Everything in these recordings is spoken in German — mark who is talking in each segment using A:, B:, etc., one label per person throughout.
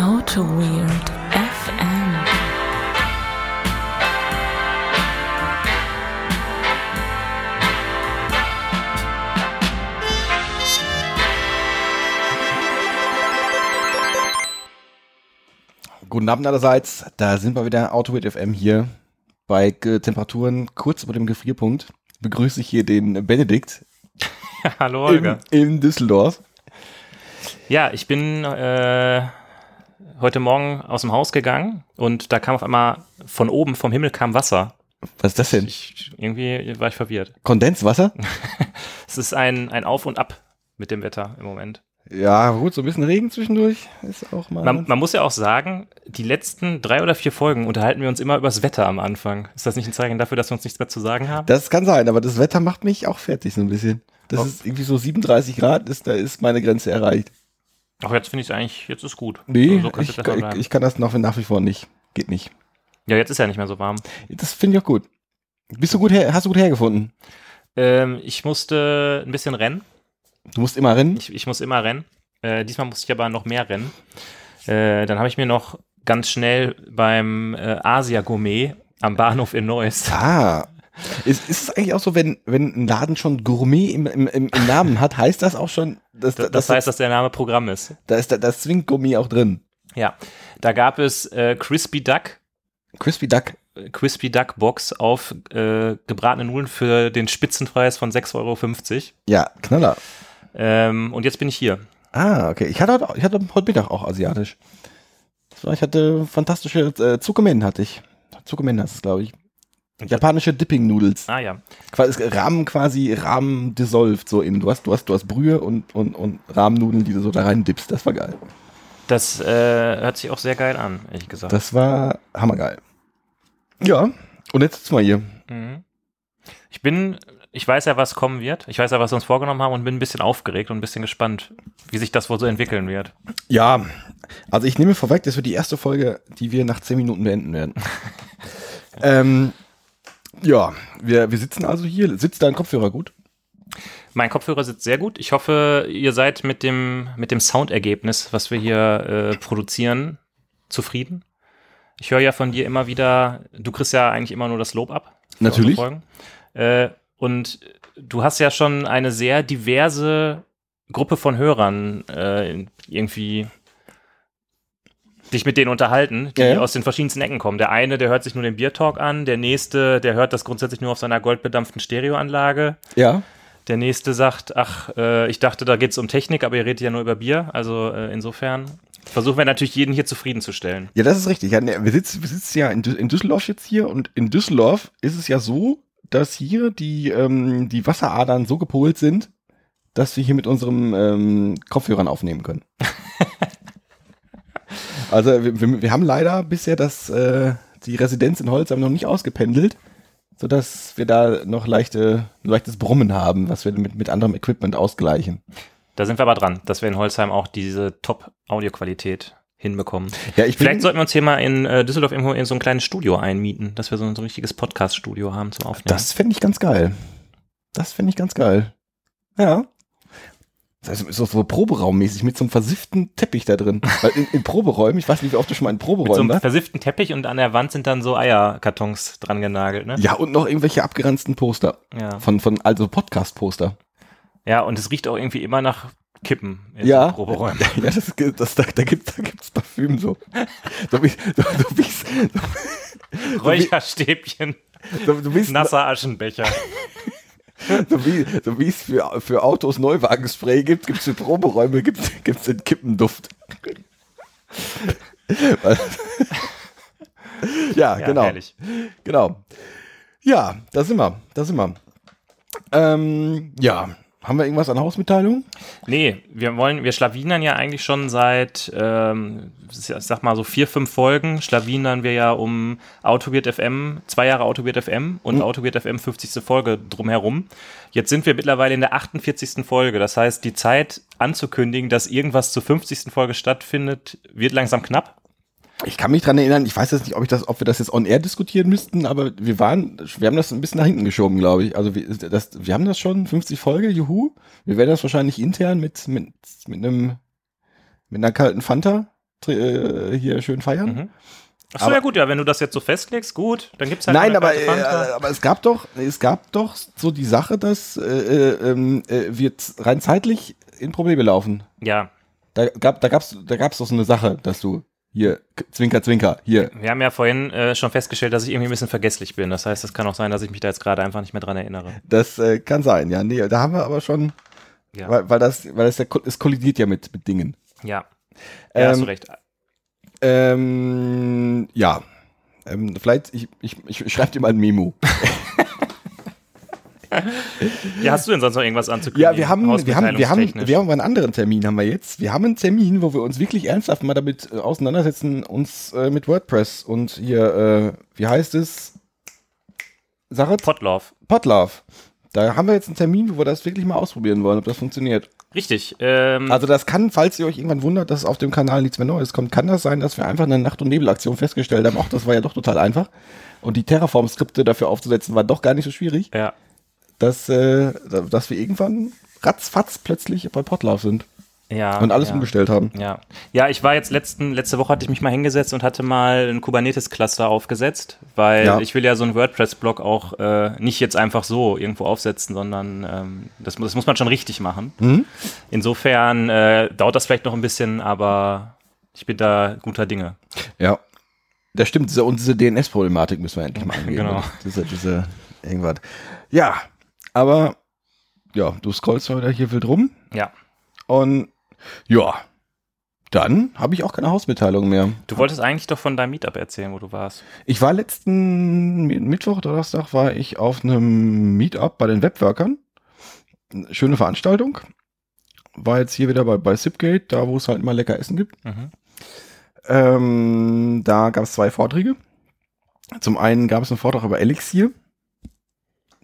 A: Auto Weird FM.
B: Guten Abend allerseits, da sind wir wieder, Autowit FM hier. Bei Temperaturen kurz über dem Gefrierpunkt begrüße ich hier den Benedikt
C: Hallo
B: in,
C: Holger.
B: in Düsseldorf.
C: Ja, ich bin äh, heute Morgen aus dem Haus gegangen und da kam auf einmal von oben vom Himmel kam Wasser.
B: Was ist das denn?
C: Ich, irgendwie war ich verwirrt.
B: Kondenswasser?
C: Es ist ein, ein Auf und Ab mit dem Wetter im Moment.
B: Ja, gut, so ein bisschen Regen zwischendurch ist auch mal.
C: Man, man muss ja auch sagen, die letzten drei oder vier Folgen unterhalten wir uns immer übers Wetter am Anfang. Ist das nicht ein Zeichen dafür, dass wir uns nichts mehr zu sagen haben?
B: das kann sein, aber das Wetter macht mich auch fertig so ein bisschen. Das
C: Oh.
B: ist irgendwie so 37 Grad, ist, da ist meine Grenze erreicht.
C: Ach, jetzt finde ich es eigentlich, jetzt ist gut.
B: Nee,
C: so, so kann's
B: ich, ich, ich kann das nach, nach wie vor nicht. Geht nicht.
C: Ja, jetzt ist ja nicht mehr so warm.
B: Das finde ich auch gut. Bist du gut her, hast du gut hergefunden?
C: Ähm, ich musste ein bisschen rennen.
B: Du musst immer rennen?
C: Ich, ich muss immer rennen. Äh, diesmal musste ich aber noch mehr rennen. Äh, dann habe ich mir noch ganz schnell beim äh, Asia Gourmet am Bahnhof in Neuss.
B: Ah. Ist, ist es eigentlich auch so, wenn, wenn ein Laden schon Gourmet im, im, im, Namen hat, heißt das auch schon, dass,
C: Das, das heißt, dass der Name Programm ist.
B: da ist da, das Zwinggourmet auch drin.
C: Ja, da gab es äh, Crispy Duck,
B: Crispy Duck.
C: äh, Crispy Duck Box auf äh, gebratene Nudeln für den Spitzenpreis von 6,50 Euro.
B: Ja, Knaller.
C: Ähm, und jetzt bin ich hier.
B: Ah, okay. Ich hatte heute, ich hatte heute Mittag auch asiatisch. Ich hatte fantastische äh, Zuckermen hatte ich. Zuckermen heißt es, glaube ich. Japanische Dipping Noodles.
C: Ah ja.
B: Quasi, Rahmen quasi, Rahmen dissolved so in. Du hast, du hast, du hast Brühe und, und, und Rahmennudeln, die du so da rein dippst. Das war geil.
C: Das äh, hört sich auch sehr geil an, ehrlich gesagt.
B: Das war hammergeil. Ja. Und jetzt sitzen wir hier.
C: Mhm. Ich bin, ich weiß ja, was kommen wird. Ich weiß ja, was wir uns vorgenommen haben und bin ein bisschen aufgeregt und ein bisschen gespannt, wie sich das wohl so entwickeln wird.
B: Ja, also ich nehme vorweg, das wird die erste Folge, die wir nach zehn Minuten beenden werden. ähm, ja, wir, wir sitzen also hier. Sitzt dein Kopfhörer gut?
C: Mein Kopfhörer sitzt sehr gut. Ich hoffe, ihr seid mit dem, mit dem Soundergebnis, was wir hier äh, produzieren, zufrieden. Ich höre ja von dir immer wieder, du kriegst ja eigentlich immer nur das Lob ab.
B: Natürlich.
C: Äh, und du hast ja schon eine sehr diverse Gruppe von Hörern äh, irgendwie dich mit denen unterhalten, die
B: Ja, ja.
C: aus den verschiedensten Ecken kommen. Der eine, der hört sich nur den Biertalk an, der nächste, der hört das grundsätzlich nur auf seiner goldbedampften Stereoanlage.
B: Ja.
C: Der nächste sagt, ach, äh, ich dachte, da geht's um Technik, aber ihr redet ja nur über Bier. Also äh, insofern versuchen wir natürlich jeden hier zufriedenzustellen.
B: Ja, das ist richtig. Ja, ne, wir, sitzen, wir sitzen ja in Düsseldorf jetzt hier und in Düsseldorf ist es ja so, dass hier die, ähm, die Wasseradern so gepolt sind, dass wir hier mit unserem ähm, Kopfhörern aufnehmen können. also wir, wir, haben leider bisher das, äh, die Residenz in Holzheim noch nicht ausgependelt, sodass wir da noch leichte, leichtes Brummen haben, was wir mit, mit anderem Equipment ausgleichen.
C: Da sind wir aber dran, dass wir in Holzheim auch diese Top-Audioqualität hinbekommen.
B: Ja, ich
C: Vielleicht sollten wir uns hier mal in äh, Düsseldorf irgendwo in so ein kleines Studio einmieten, dass wir so ein, so ein richtiges Podcast-Studio haben zum Aufnehmen.
B: Das fände ich ganz geil. Das fände ich ganz geil. Ja. Das heißt, so, so Proberaummäßig mit so einem versifften Teppich da drin. Weil in, in Proberäumen, ich weiß nicht, wie oft du schon mal in
C: mit so
B: Proberäumen
C: einem
B: warst.
C: versifften Teppich und an der Wand sind dann so Eierkartons dran genagelt, ne?
B: Ja, und noch irgendwelche abgeranzten Poster.
C: Ja.
B: Von, von, also Podcast-Poster.
C: Ja, und es riecht auch irgendwie immer nach Kippen in
B: Ja.
C: so Proberäumen.
B: Ja, das, ist- das, da, da gibt's, da gibt's Parfüm so. So wie, so, so wie,
C: Räucherstäbchen,
B: so, so wie,
C: nasser Aschenbecher.
B: so wie, so wie es für, für Autos Neuwagenspray gibt, gibt's für Proberäume, gibt's, gibt's den Kippenduft. Ja,
C: Ja,
B: genau.
C: herrlich.
B: Genau. Ja, da sind wir. Da sind wir. Ähm, ja, haben wir irgendwas an Hausmitteilung?
C: Nee, wir wollen, wir schlawinern ja eigentlich schon seit, ähm, sag mal so vier, fünf Folgen, schlawinern wir ja um Autoweird FM, zwei Jahre Autoweird FM und
B: Mhm.
C: Autoweird FM 50. Folge drumherum. Jetzt sind wir mittlerweile in der 48. Folge. Das heißt, die Zeit anzukündigen, dass irgendwas zur 50. Folge stattfindet, wird langsam knapp.
B: Ich kann mich dran erinnern, ich weiß jetzt nicht, ob ich das, ob wir das jetzt on air diskutieren müssten, aber wir waren, wir haben das ein bisschen nach hinten geschoben, glaube ich. Also wir, das, wir haben das schon, 50 Folge, juhu. Wir werden das wahrscheinlich intern mit, mit, mit einem, mit einer kalten Fanta äh, hier schön feiern.
C: Mhm. Achso,
B: Aber-
C: ja gut, ja, wenn du das jetzt so festlegst, gut, dann gibt's halt
B: Nein, aber, äh, aber es gab doch, es gab doch so die Sache, dass äh, äh, ähm, äh, wir rein zeitlich in Probleme laufen.
C: ja,
B: Da gab, da gab's, da gab's doch so eine Sache, dass du hier Zwinker, Zwinker, hier.
C: wir haben ja vorhin äh, schon festgestellt, dass ich irgendwie ein bisschen vergesslich bin. Das heißt, es kann auch sein, dass ich mich da jetzt gerade einfach nicht mehr dran erinnere.
B: Das äh, kann sein, ja. Nee, da haben wir aber schon,
C: Ja,
B: weil, weil das, weil das ja, es kollidiert ja mit mit Dingen.
C: ja. ja hast
B: Ähm,
C: du recht.
B: Ähm, ja. Ähm, vielleicht, ich, ich, ich schreibe dir mal ein Memo.
C: Ja, hast du denn sonst noch irgendwas anzukündigen?
B: Ja, wir haben, wir haben, wir haben, wir haben einen anderen Termin, haben wir jetzt. Wir haben einen Termin, wo wir uns wirklich ernsthaft mal damit äh, auseinandersetzen, uns äh, mit WordPress und hier, äh, wie heißt es? Sache?
C: Potlauf.
B: Podlove. Da haben wir jetzt einen Termin, wo wir das wirklich mal ausprobieren wollen, ob das funktioniert.
C: Richtig. Ähm,
B: Also das kann, falls ihr euch irgendwann wundert, dass auf dem Kanal nichts mehr Neues kommt, kann das sein, dass wir einfach eine Nacht- und Nebelaktion festgestellt haben. Auch das war ja doch total einfach. Und die Terraform-Skripte dafür aufzusetzen, war doch gar nicht so schwierig,
C: ja.
B: Dass, äh, dass wir irgendwann ratzfatz plötzlich bei Podlove sind
C: Ja.
B: und alles
C: ja.
B: umgestellt haben.
C: Ja. ja, ich war jetzt letzten, letzte Woche hatte ich mich mal hingesetzt und hatte mal ein Kubernetes-Cluster aufgesetzt, weil
B: Ja.
C: ich will ja so einen WordPress-Blog auch äh, nicht jetzt einfach so irgendwo aufsetzen, sondern ähm, das, das muss man schon richtig machen.
B: Mhm.
C: Insofern äh, dauert das vielleicht noch ein bisschen, aber ich bin da guter Dinge.
B: Ja. Das stimmt, diese, und diese DNS-Problematik müssen wir endlich mal angehen.
C: Genau.
B: Diese, diese, irgendwas. Ja, aber ja, du scrollst heute hier wild rum
C: Ja.
B: und ja, dann habe ich auch keine Hausmitteilung mehr.
C: Du wolltest eigentlich doch von deinem Meetup erzählen, wo du warst.
B: Ich war letzten Mi- Mittwoch, Donnerstag war ich auf einem Meetup bei den Webworkern. Schöne Veranstaltung. War jetzt hier wieder bei, bei Zipgate, da wo es halt immer lecker Essen gibt.
C: Mhm.
B: Ähm, da gab es zwei Vorträge. Zum einen gab es einen Vortrag über Elixir.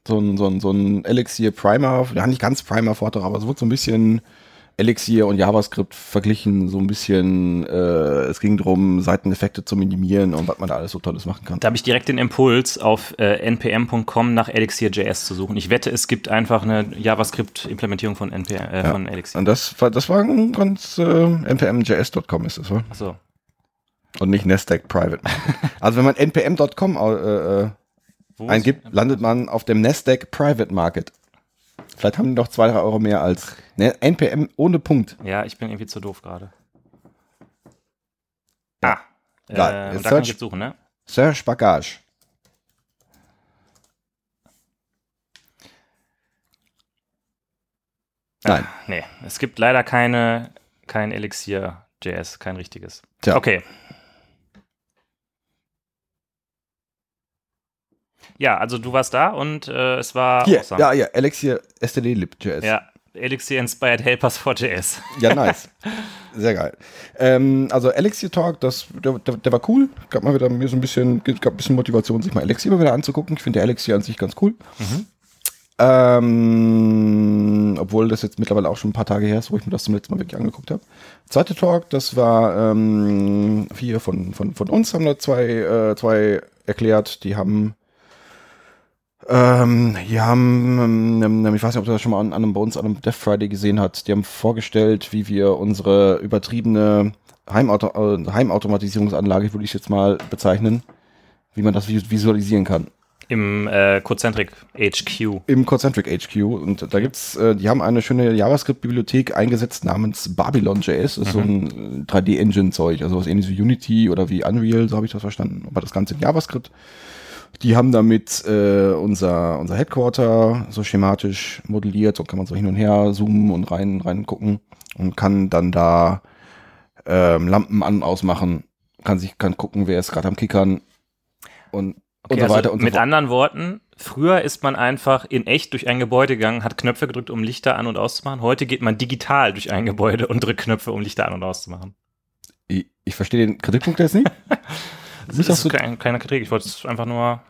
B: So ein, so ein, so ein Elixir Primer, ja nicht ganz Primer Vortrag, aber es wurde so ein bisschen Elixir und JavaScript verglichen, so ein bisschen, äh, es ging darum, Seiteneffekte zu minimieren und was man da alles so Tolles machen kann.
C: Da habe ich direkt den Impuls, auf äh, npm.com nach Elixir.js zu suchen. Ich wette, es gibt einfach eine JavaScript-Implementierung von, NPM, äh,
B: Ja.
C: von Elixir.
B: Und das war, das war ein ganz, äh, npmjs.com ist das, oder?
C: Achso.
B: Und nicht Nasdaq Private. also wenn man npm.com äh, äh,
C: Wo
B: eingibt, landet man auf dem Nasdaq Private Market. Vielleicht haben die noch zwei, drei Euro mehr als ne, NPM ohne Punkt.
C: Ja, ich bin irgendwie zu doof gerade. Ah.
B: Ja,
C: Äh, und da kann ich
B: search-
C: jetzt suchen, ne?
B: Serge Bagage. Nein.
C: Nee, es gibt leider keine, kein Elixir.js, kein richtiges.
B: Tja.
C: Okay. Ja, also du warst da und äh, es war
B: Hier,
C: awesome.
B: ja, ja, Elixir STD Lib.js.
C: ja, Elixir Inspired Helpers for JS.
B: Ja, nice. Sehr geil. Ähm, also Elixir Talk, das, der, der, der war cool. Gab mal wieder mir so ein bisschen, gab ein bisschen Motivation, sich mal Elixir mal wieder anzugucken. Ich finde Elixir an sich ganz cool.
C: Mhm.
B: Ähm, obwohl das jetzt mittlerweile auch schon ein paar Tage her ist, wo ich mir das zum letzten Mal wirklich angeguckt habe. Zweite Talk, das war ähm, vier von, von, von uns, haben da zwei, äh, zwei erklärt, die haben ähm, die haben, ähm, ich weiß nicht, ob du das schon mal an, an einem, bei uns an einem Death Friday gesehen hast, die haben vorgestellt, wie wir unsere übertriebene Heimauto äh, Heimautomatisierungsanlage, würde ich jetzt mal bezeichnen, wie man das vis- visualisieren kann.
C: Im äh, Cocentric HQ.
B: Im Concentric HQ. Und da gibt's, äh, die haben eine schöne JavaScript-Bibliothek eingesetzt namens Babylon.js. Das ist so ein äh, 3D-Engine-Zeug, also was ähnliches wie Unity oder wie Unreal, so habe ich das verstanden. Aber das Ganze in JavaScript. Die haben damit äh, unser, unser Headquarter so schematisch modelliert. So kann man so hin und her zoomen und rein, rein gucken und kann dann da ähm, Lampen an und ausmachen. Kann sich, kann gucken, wer ist gerade am Kickern und, und
C: Okay,
B: so weiter
C: also
B: und so
C: mit
B: fort.
C: anderen Worten, früher ist man einfach in echt durch ein Gebäude gegangen, hat Knöpfe gedrückt, um Lichter an- und auszumachen. Heute geht man digital durch ein Gebäude und drückt Knöpfe, um Lichter an- und auszumachen.
B: Ich, ich verstehe den Kritikpunkt jetzt nicht.
C: Das
B: Nicht,
C: ist kein, keine Kritik, ich wollte es einfach nur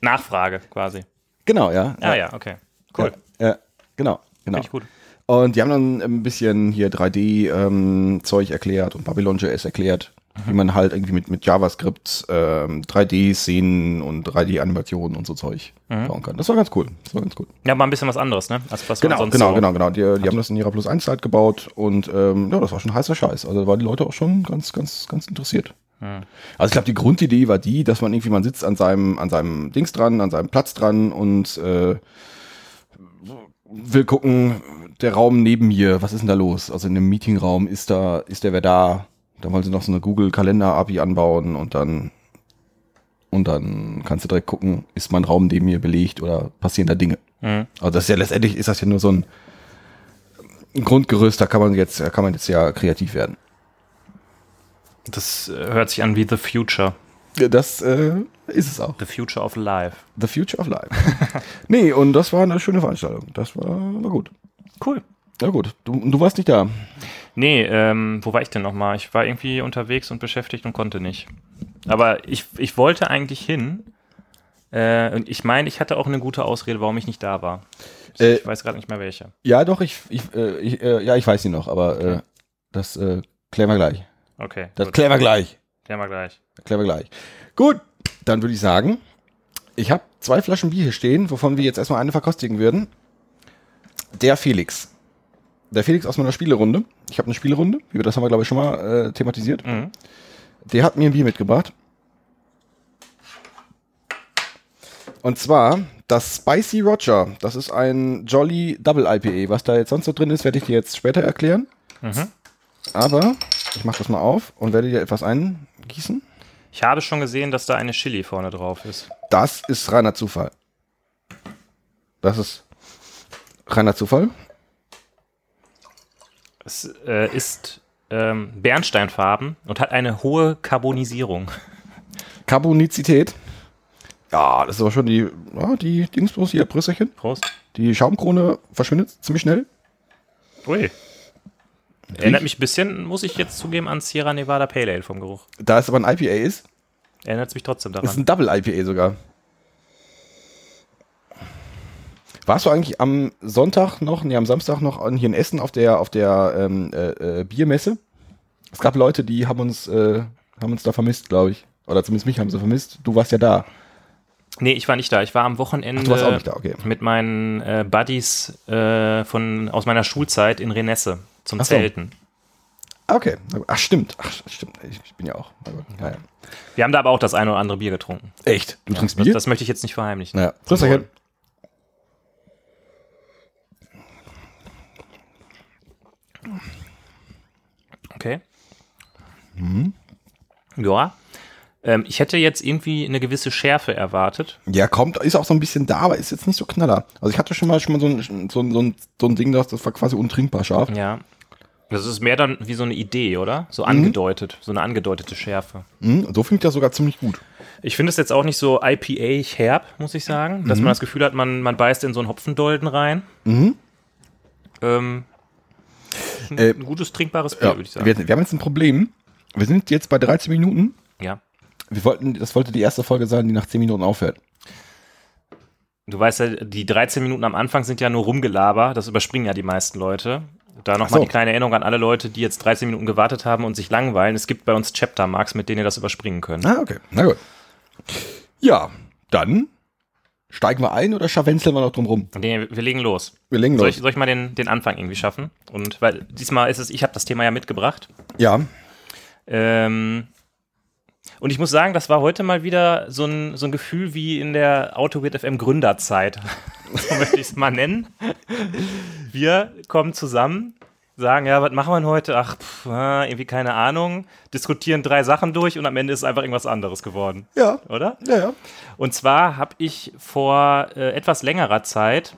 C: Nachfrage quasi.
B: genau, ja.
C: Ah ja, okay. Cool.
B: Ja, ja, genau, genau.
C: Finde ich gut.
B: Und die haben dann ein bisschen hier 3D-Zeug erklärt und Babylon.js erklärt. wie man halt irgendwie mit, mit JavaScript ähm, 3D-Szenen und 3D-Animationen und so Zeug
C: Mhm.
B: bauen kann. Das war ganz cool. Das war ganz cool.
C: Ja, mal ein bisschen was anderes, ne? Als was man
B: Genau,
C: sonst
B: genau,
C: so
B: genau, genau. Die, die haben das in ihrer Plus 1 Zeit gebaut und ähm, ja, das war schon heißer Scheiß. Also da waren die Leute auch schon ganz, ganz, ganz interessiert. Also ich glaube, die Grundidee war die, dass man irgendwie, man sitzt an seinem, an seinem Dings dran, an seinem Platz dran und äh, will gucken, der Raum neben mir, was ist denn da los? Also in dem Meetingraum ist da, ist der wer da? Da wollen sie noch so eine Google-Kalender-API anbauen und dann und dann kannst du direkt gucken, ist mein Raum neben mir belegt oder passieren da Dinge.
C: Mhm.
B: Also das ist ja letztendlich ist das ja nur so ein, ein Grundgerüst, da kann man jetzt, da kann man jetzt ja kreativ werden.
C: Das äh, hört sich an wie The Future.
B: Das äh, ist es auch.
C: The Future of Life.
B: The Future of Life. nee, und das war eine schöne Veranstaltung. Das war, war gut.
C: Cool.
B: Ja gut. Du, du warst nicht da.
C: Nee, ähm, wo war ich denn nochmal? Ich war irgendwie unterwegs und beschäftigt und konnte nicht. Aber ich, ich wollte eigentlich hin. Äh, und ich meine, ich hatte auch eine gute Ausrede, warum ich nicht da war.
B: Äh,
C: ich weiß gerade nicht mehr welche.
B: Ja, doch, ich, ich, äh, ich äh, ja, ich weiß sie noch, aber äh, das klären wir gleich.
C: Okay,
B: Das
C: gut.
B: klären wir gleich.
C: Klären wir gleich.
B: Klären wir gleich. Gut, dann würde ich sagen, ich habe zwei Flaschen Bier hier stehen, wovon wir jetzt erstmal eine verkostigen würden. Der Felix. Der Felix aus meiner Spielerunde. Ich habe eine Spielerunde, wir das haben wir, glaube ich, schon mal äh, thematisiert.
C: Mhm.
B: Der hat mir ein Bier mitgebracht. Und zwar das Spicy Roger. Das ist ein Jolly Double IPA. Was da jetzt sonst so drin ist, werde ich dir jetzt später erklären.
C: Mhm.
B: Aber ich mache das mal auf und werde dir etwas eingießen.
C: Ich habe schon gesehen, dass da eine Chili vorne drauf ist.
B: Das ist reiner Zufall. Das ist reiner Zufall.
C: Es äh, ist ähm, Bernsteinfarben und hat eine hohe Carbonisierung.
B: Carbonizität. Ja, das ist aber schon die, ja, die Dingsbus hier, Brüsselchen.
C: Prost.
B: Die Schaumkrone verschwindet ziemlich schnell.
C: Ui. Erinnert mich ein bisschen, muss ich jetzt zugeben, an Sierra Nevada Pale Ale vom Geruch.
B: Da es aber ein IPA ist,
C: Erinnert mich trotzdem
B: Das ist
C: daran.
B: ein Double IPA sogar. Warst du eigentlich am Sonntag noch, nee, am Samstag noch hier in Essen auf der, auf der ähm, äh, äh, Biermesse? Es gab Leute, die haben uns, äh, haben uns da vermisst, glaube ich. Oder zumindest mich haben sie vermisst. Du warst ja da.
C: Nee, ich war nicht da. Ich war am Wochenende
B: Ach, da, okay.
C: mit meinen äh, Buddies äh, von, aus meiner Schulzeit in Renesse zum
B: Ach so.
C: Zelten.
B: Okay. Ach, stimmt. Ach, stimmt. Ich, bin ja auch. Naja.
C: Wir haben da aber auch das eine oder andere Bier getrunken.
B: Echt? Du trinkst
C: Das,
B: Bier?
C: das möchte ich jetzt nicht verheimlichen.
B: naja. Prösterchen.
C: Okay.
B: Mhm.
C: Ja. Ähm, ich hätte jetzt irgendwie eine gewisse Schärfe erwartet.
B: Ja, kommt, ist auch so ein bisschen da, aber ist jetzt nicht so knaller. Also ich hatte schon mal schon mal so ein, so ein, so ein, so ein Ding, das, das war quasi untrinkbar scharf.
C: Ja. Das ist mehr dann wie so eine Idee, oder? So angedeutet. So eine angedeutete Schärfe.
B: Mhm, so finde ich das sogar ziemlich gut.
C: Ich finde es jetzt auch nicht so IPA-herb, muss ich sagen. Dass man das Gefühl hat, man, man beißt in so einen Hopfendolden rein.
B: Mhm.
C: Ähm, ein,
B: Äh,
C: ein gutes, trinkbares Bier,
B: Ja,
C: würde ich sagen.
B: wir, wir haben jetzt ein Problem. Wir sind jetzt bei 13 Minuten.
C: ja.
B: Wir wollten, das wollte die erste Folge sein, die nach 10 Minuten aufhört.
C: Du weißt ja, die 13 Minuten am Anfang sind ja nur Rumgelaber. Das überspringen ja die meisten Leute. Da nochmal
B: so.
C: die kleine Erinnerung an alle Leute, die jetzt 13 Minuten gewartet haben und sich langweilen. Es gibt bei uns Chapter-Marks, mit denen ihr das überspringen könnt.
B: Ah, okay. Na gut. Ja, dann steigen wir ein oder scharwenzeln wir noch drum rum?
C: Nee, wir legen los.
B: Wir legen
C: Soll
B: los.
C: ich, soll ich mal den, den Anfang irgendwie schaffen? Und weil diesmal ist es, ich habe das Thema ja mitgebracht.
B: Ja,
C: Ähm, und ich muss sagen, das war heute mal wieder so ein, so ein Gefühl wie in der AutoWit FM Gründerzeit. so möchte ich es mal nennen. Wir kommen zusammen, sagen, ja, was machen wir heute? Ach, pff, ah, irgendwie keine Ahnung. Diskutieren drei Sachen durch und am Ende ist einfach irgendwas anderes geworden.
B: ja,
C: Oder?
B: ja, ja.
C: Und zwar habe ich vor äh, etwas längerer Zeit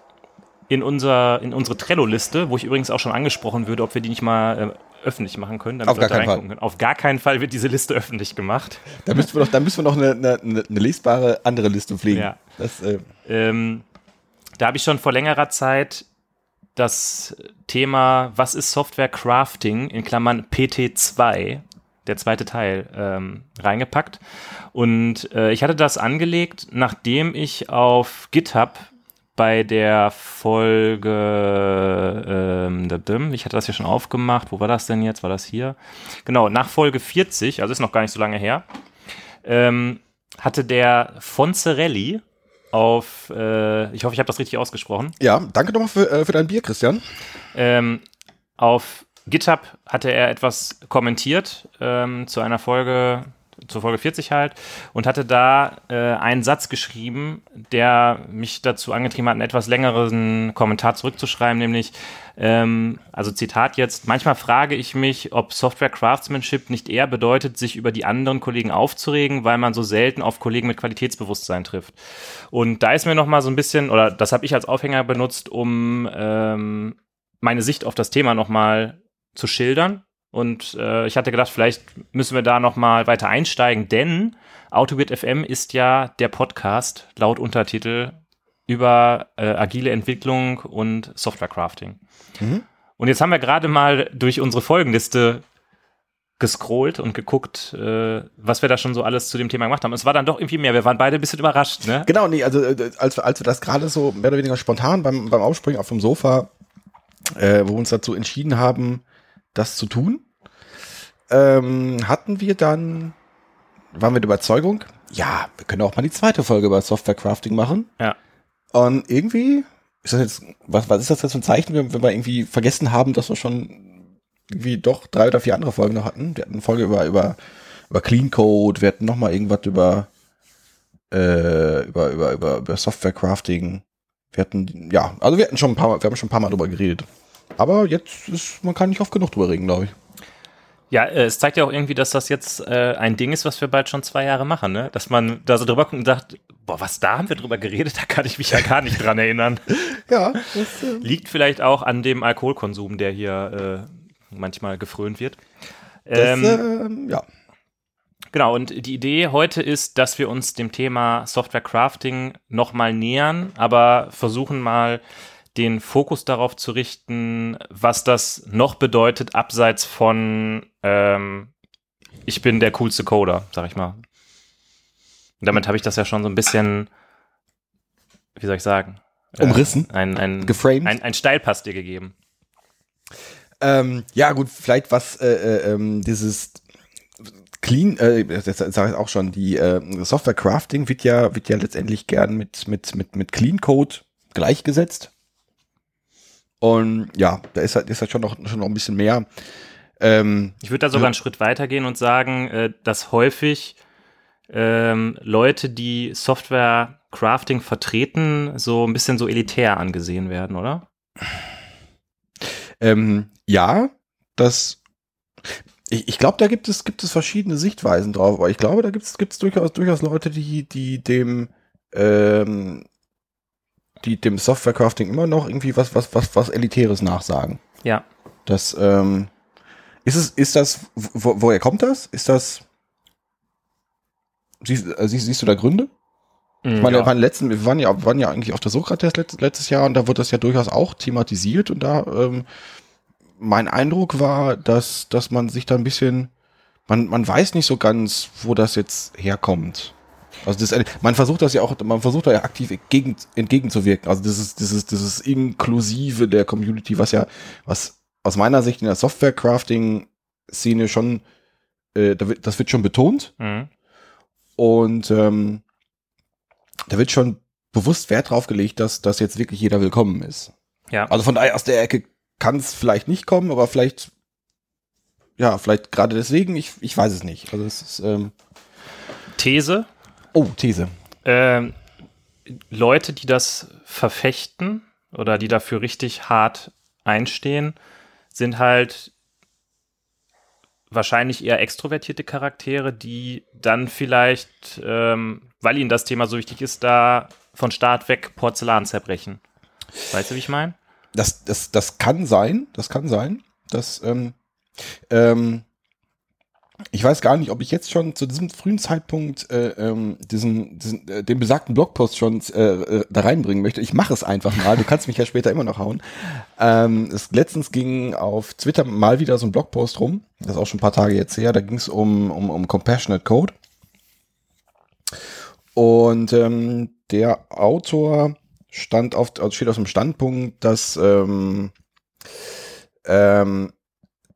C: in, unser, in unsere Trello-Liste, wo ich übrigens auch schon angesprochen würde, ob wir die nicht mal äh, öffentlich machen können. damit
B: Auf gar keinen Fall.
C: können. Auf gar keinen Fall wird diese Liste öffentlich gemacht.
B: Da müssen wir doch, da müssen wir noch eine, eine, eine eine lesbare andere Liste pflegen.
C: Ja.
B: Das, äh,
C: Ähm, da habe ich schon vor längerer Zeit das Thema, was ist Software Crafting in Klammern PT2, der zweite Teil, ähm, reingepackt. Und äh, ich hatte das angelegt, nachdem ich auf GitHub bei der Folge, ähm, ich hatte das hier schon aufgemacht, wo war das denn jetzt? War das hier? Genau, nach Folge 40, also ist noch gar nicht so lange her, ähm, hatte der Fonzerelli auf, äh, ich hoffe, ich habe das richtig ausgesprochen,
B: Ja, danke nochmal für, äh, für dein Bier, Christian.
C: ähm, auf GitHub hatte er etwas kommentiert ähm, zu einer Folge, zur Folge 40 halt, und hatte da äh, einen Satz geschrieben, der mich dazu angetrieben hat, einen etwas längeren Kommentar zurückzuschreiben, nämlich, ähm, also Zitat jetzt, manchmal frage ich mich, ob Software Craftsmanship nicht eher bedeutet, sich über die anderen Kollegen aufzuregen, weil man so selten auf Kollegen mit Qualitätsbewusstsein trifft. Und da ist mir noch mal so ein bisschen, oder das habe ich als Aufhänger benutzt, um ähm, meine Sicht auf das Thema noch mal zu schildern. Und äh, ich hatte gedacht, vielleicht müssen wir da noch mal weiter einsteigen, denn AutoWeird FM ist ja der Podcast laut Untertitel über äh, agile Entwicklung und Software Crafting.
B: Mhm.
C: Und jetzt haben wir gerade mal durch unsere Folgenliste gescrollt und geguckt, äh, was wir da schon so alles zu dem Thema gemacht haben. Es war dann doch irgendwie mehr. Wir waren beide ein bisschen überrascht, ne?
B: Genau, nee, also äh, als, wir- als wir das gerade so mehr oder weniger spontan beim, beim Aufspringen auf dem Sofa, äh, wo wir uns dazu entschieden haben, das zu tun, ähm, hatten wir dann, waren wir der Überzeugung, ja, wir können auch mal die zweite Folge über Software Crafting machen.
C: Ja.
B: Und irgendwie, ist das jetzt, was, was ist das jetzt für ein Zeichen, wenn, wenn wir irgendwie vergessen haben, dass wir schon irgendwie doch drei oder vier andere Folgen noch hatten? Wir hatten eine Folge über, über, über Clean Code, wir hatten noch mal irgendwas über, äh, über, über, über, über Software Crafting. Wir hatten, ja, also wir hatten schon ein paar Mal, wir haben schon ein paar Mal drüber geredet. Aber jetzt ist, man kann nicht oft genug drüber reden, glaube ich.
C: Ja, äh, es zeigt ja auch irgendwie, dass das jetzt äh, ein Ding ist, was wir bald schon zwei Jahre machen, ne? Dass man da so drüber guckt und sagt, boah, was da haben wir drüber geredet, da kann ich mich ja gar nicht dran erinnern.
B: Ja, das, äh,
C: Liegt vielleicht auch an dem Alkoholkonsum, der hier äh, manchmal gefrönt wird.
B: das
C: Ähm,
B: ähm, ja.
C: Genau, und die Idee heute ist, dass wir uns dem Thema Software Crafting nochmal nähern, aber versuchen mal den Fokus darauf zu richten, was das noch bedeutet, abseits von ähm, ich bin der coolste Coder, sag ich mal. Und damit habe ich das ja schon so ein bisschen, wie soll ich sagen? Äh,
B: Umrissen?
C: ein, ein,
B: Geframed?
C: ein, ein Steilpass dir gegeben.
B: Ähm, ja, gut, vielleicht was äh, äh, ähm, dieses Clean, äh, das sage ich auch schon, die äh, Software Crafting wird ja, wird ja letztendlich gern mit, mit, mit, mit Clean Code gleichgesetzt. Und ja, da ist halt, ist halt schon noch, schon noch ein bisschen mehr. Ähm,
C: Ich würde da sogar
B: Ja.
C: einen Schritt weiter gehen und sagen, äh, dass häufig ähm, Leute, die Software Crafting vertreten, so ein bisschen so elitär angesehen werden, oder?
B: Ähm, ja, das. Ich, ich glaube, da gibt es, gibt es verschiedene Sichtweisen drauf, aber ich glaube, da gibt es, gibt es durchaus, durchaus Leute, die, die dem, ähm, die dem Software Crafting immer noch irgendwie was, was, was, was Elitäres nachsagen.
C: Ja.
B: Das, ähm, ist es, ist das, wo, woher kommt das? Ist das, siehst, äh, siehst, siehst du da Gründe? Ich meine,
C: ja.
B: waren letzten, wir waren ja, waren ja eigentlich auf der Sokrates letzt, letztes Jahr und da wurde das ja durchaus auch thematisiert und da ähm, mein Eindruck war, dass, dass man sich da ein bisschen, man, man weiß nicht so ganz, wo das jetzt herkommt. Also das, man versucht das ja auch, man versucht da ja aktiv entgegen, entgegenzuwirken. Also das ist dieses, dieses Inklusive der Community, was ja, was aus meiner Sicht in der Software-Crafting-Szene schon, äh, das wird schon betont.
C: Mhm.
B: Und ähm, da wird schon bewusst Wert drauf gelegt, dass, dass jetzt wirklich jeder willkommen ist.
C: Ja.
B: Also von daher aus der Ecke kann es vielleicht nicht kommen, aber vielleicht, ja, vielleicht gerade deswegen, ich, ich weiß es nicht. Also es ist, ähm,
C: These.
B: Oh, These.
C: Ähm, Leute, die das verfechten oder die dafür richtig hart einstehen, sind halt wahrscheinlich eher extrovertierte Charaktere, die dann vielleicht, ähm, weil ihnen das Thema so wichtig ist, da von Start weg Porzellan zerbrechen. Weißt du, wie ich meine?
B: Das, das, das kann sein, das kann sein. Das, ähm, ähm, ich weiß gar nicht, ob ich jetzt schon zu diesem frühen Zeitpunkt äh, ähm, diesen, diesen äh, den besagten Blogpost schon äh, äh, da reinbringen möchte. Ich mache es einfach mal. Du kannst mich ja später immer noch hauen. Ähm, es, letztens ging auf Twitter mal wieder so ein Blogpost rum. Das ist auch schon ein paar Tage jetzt her. Da ging es um, um, um Compassionate Code. Und ähm, der Autor stand auf, steht auf dem Standpunkt, dass, ähm, ähm,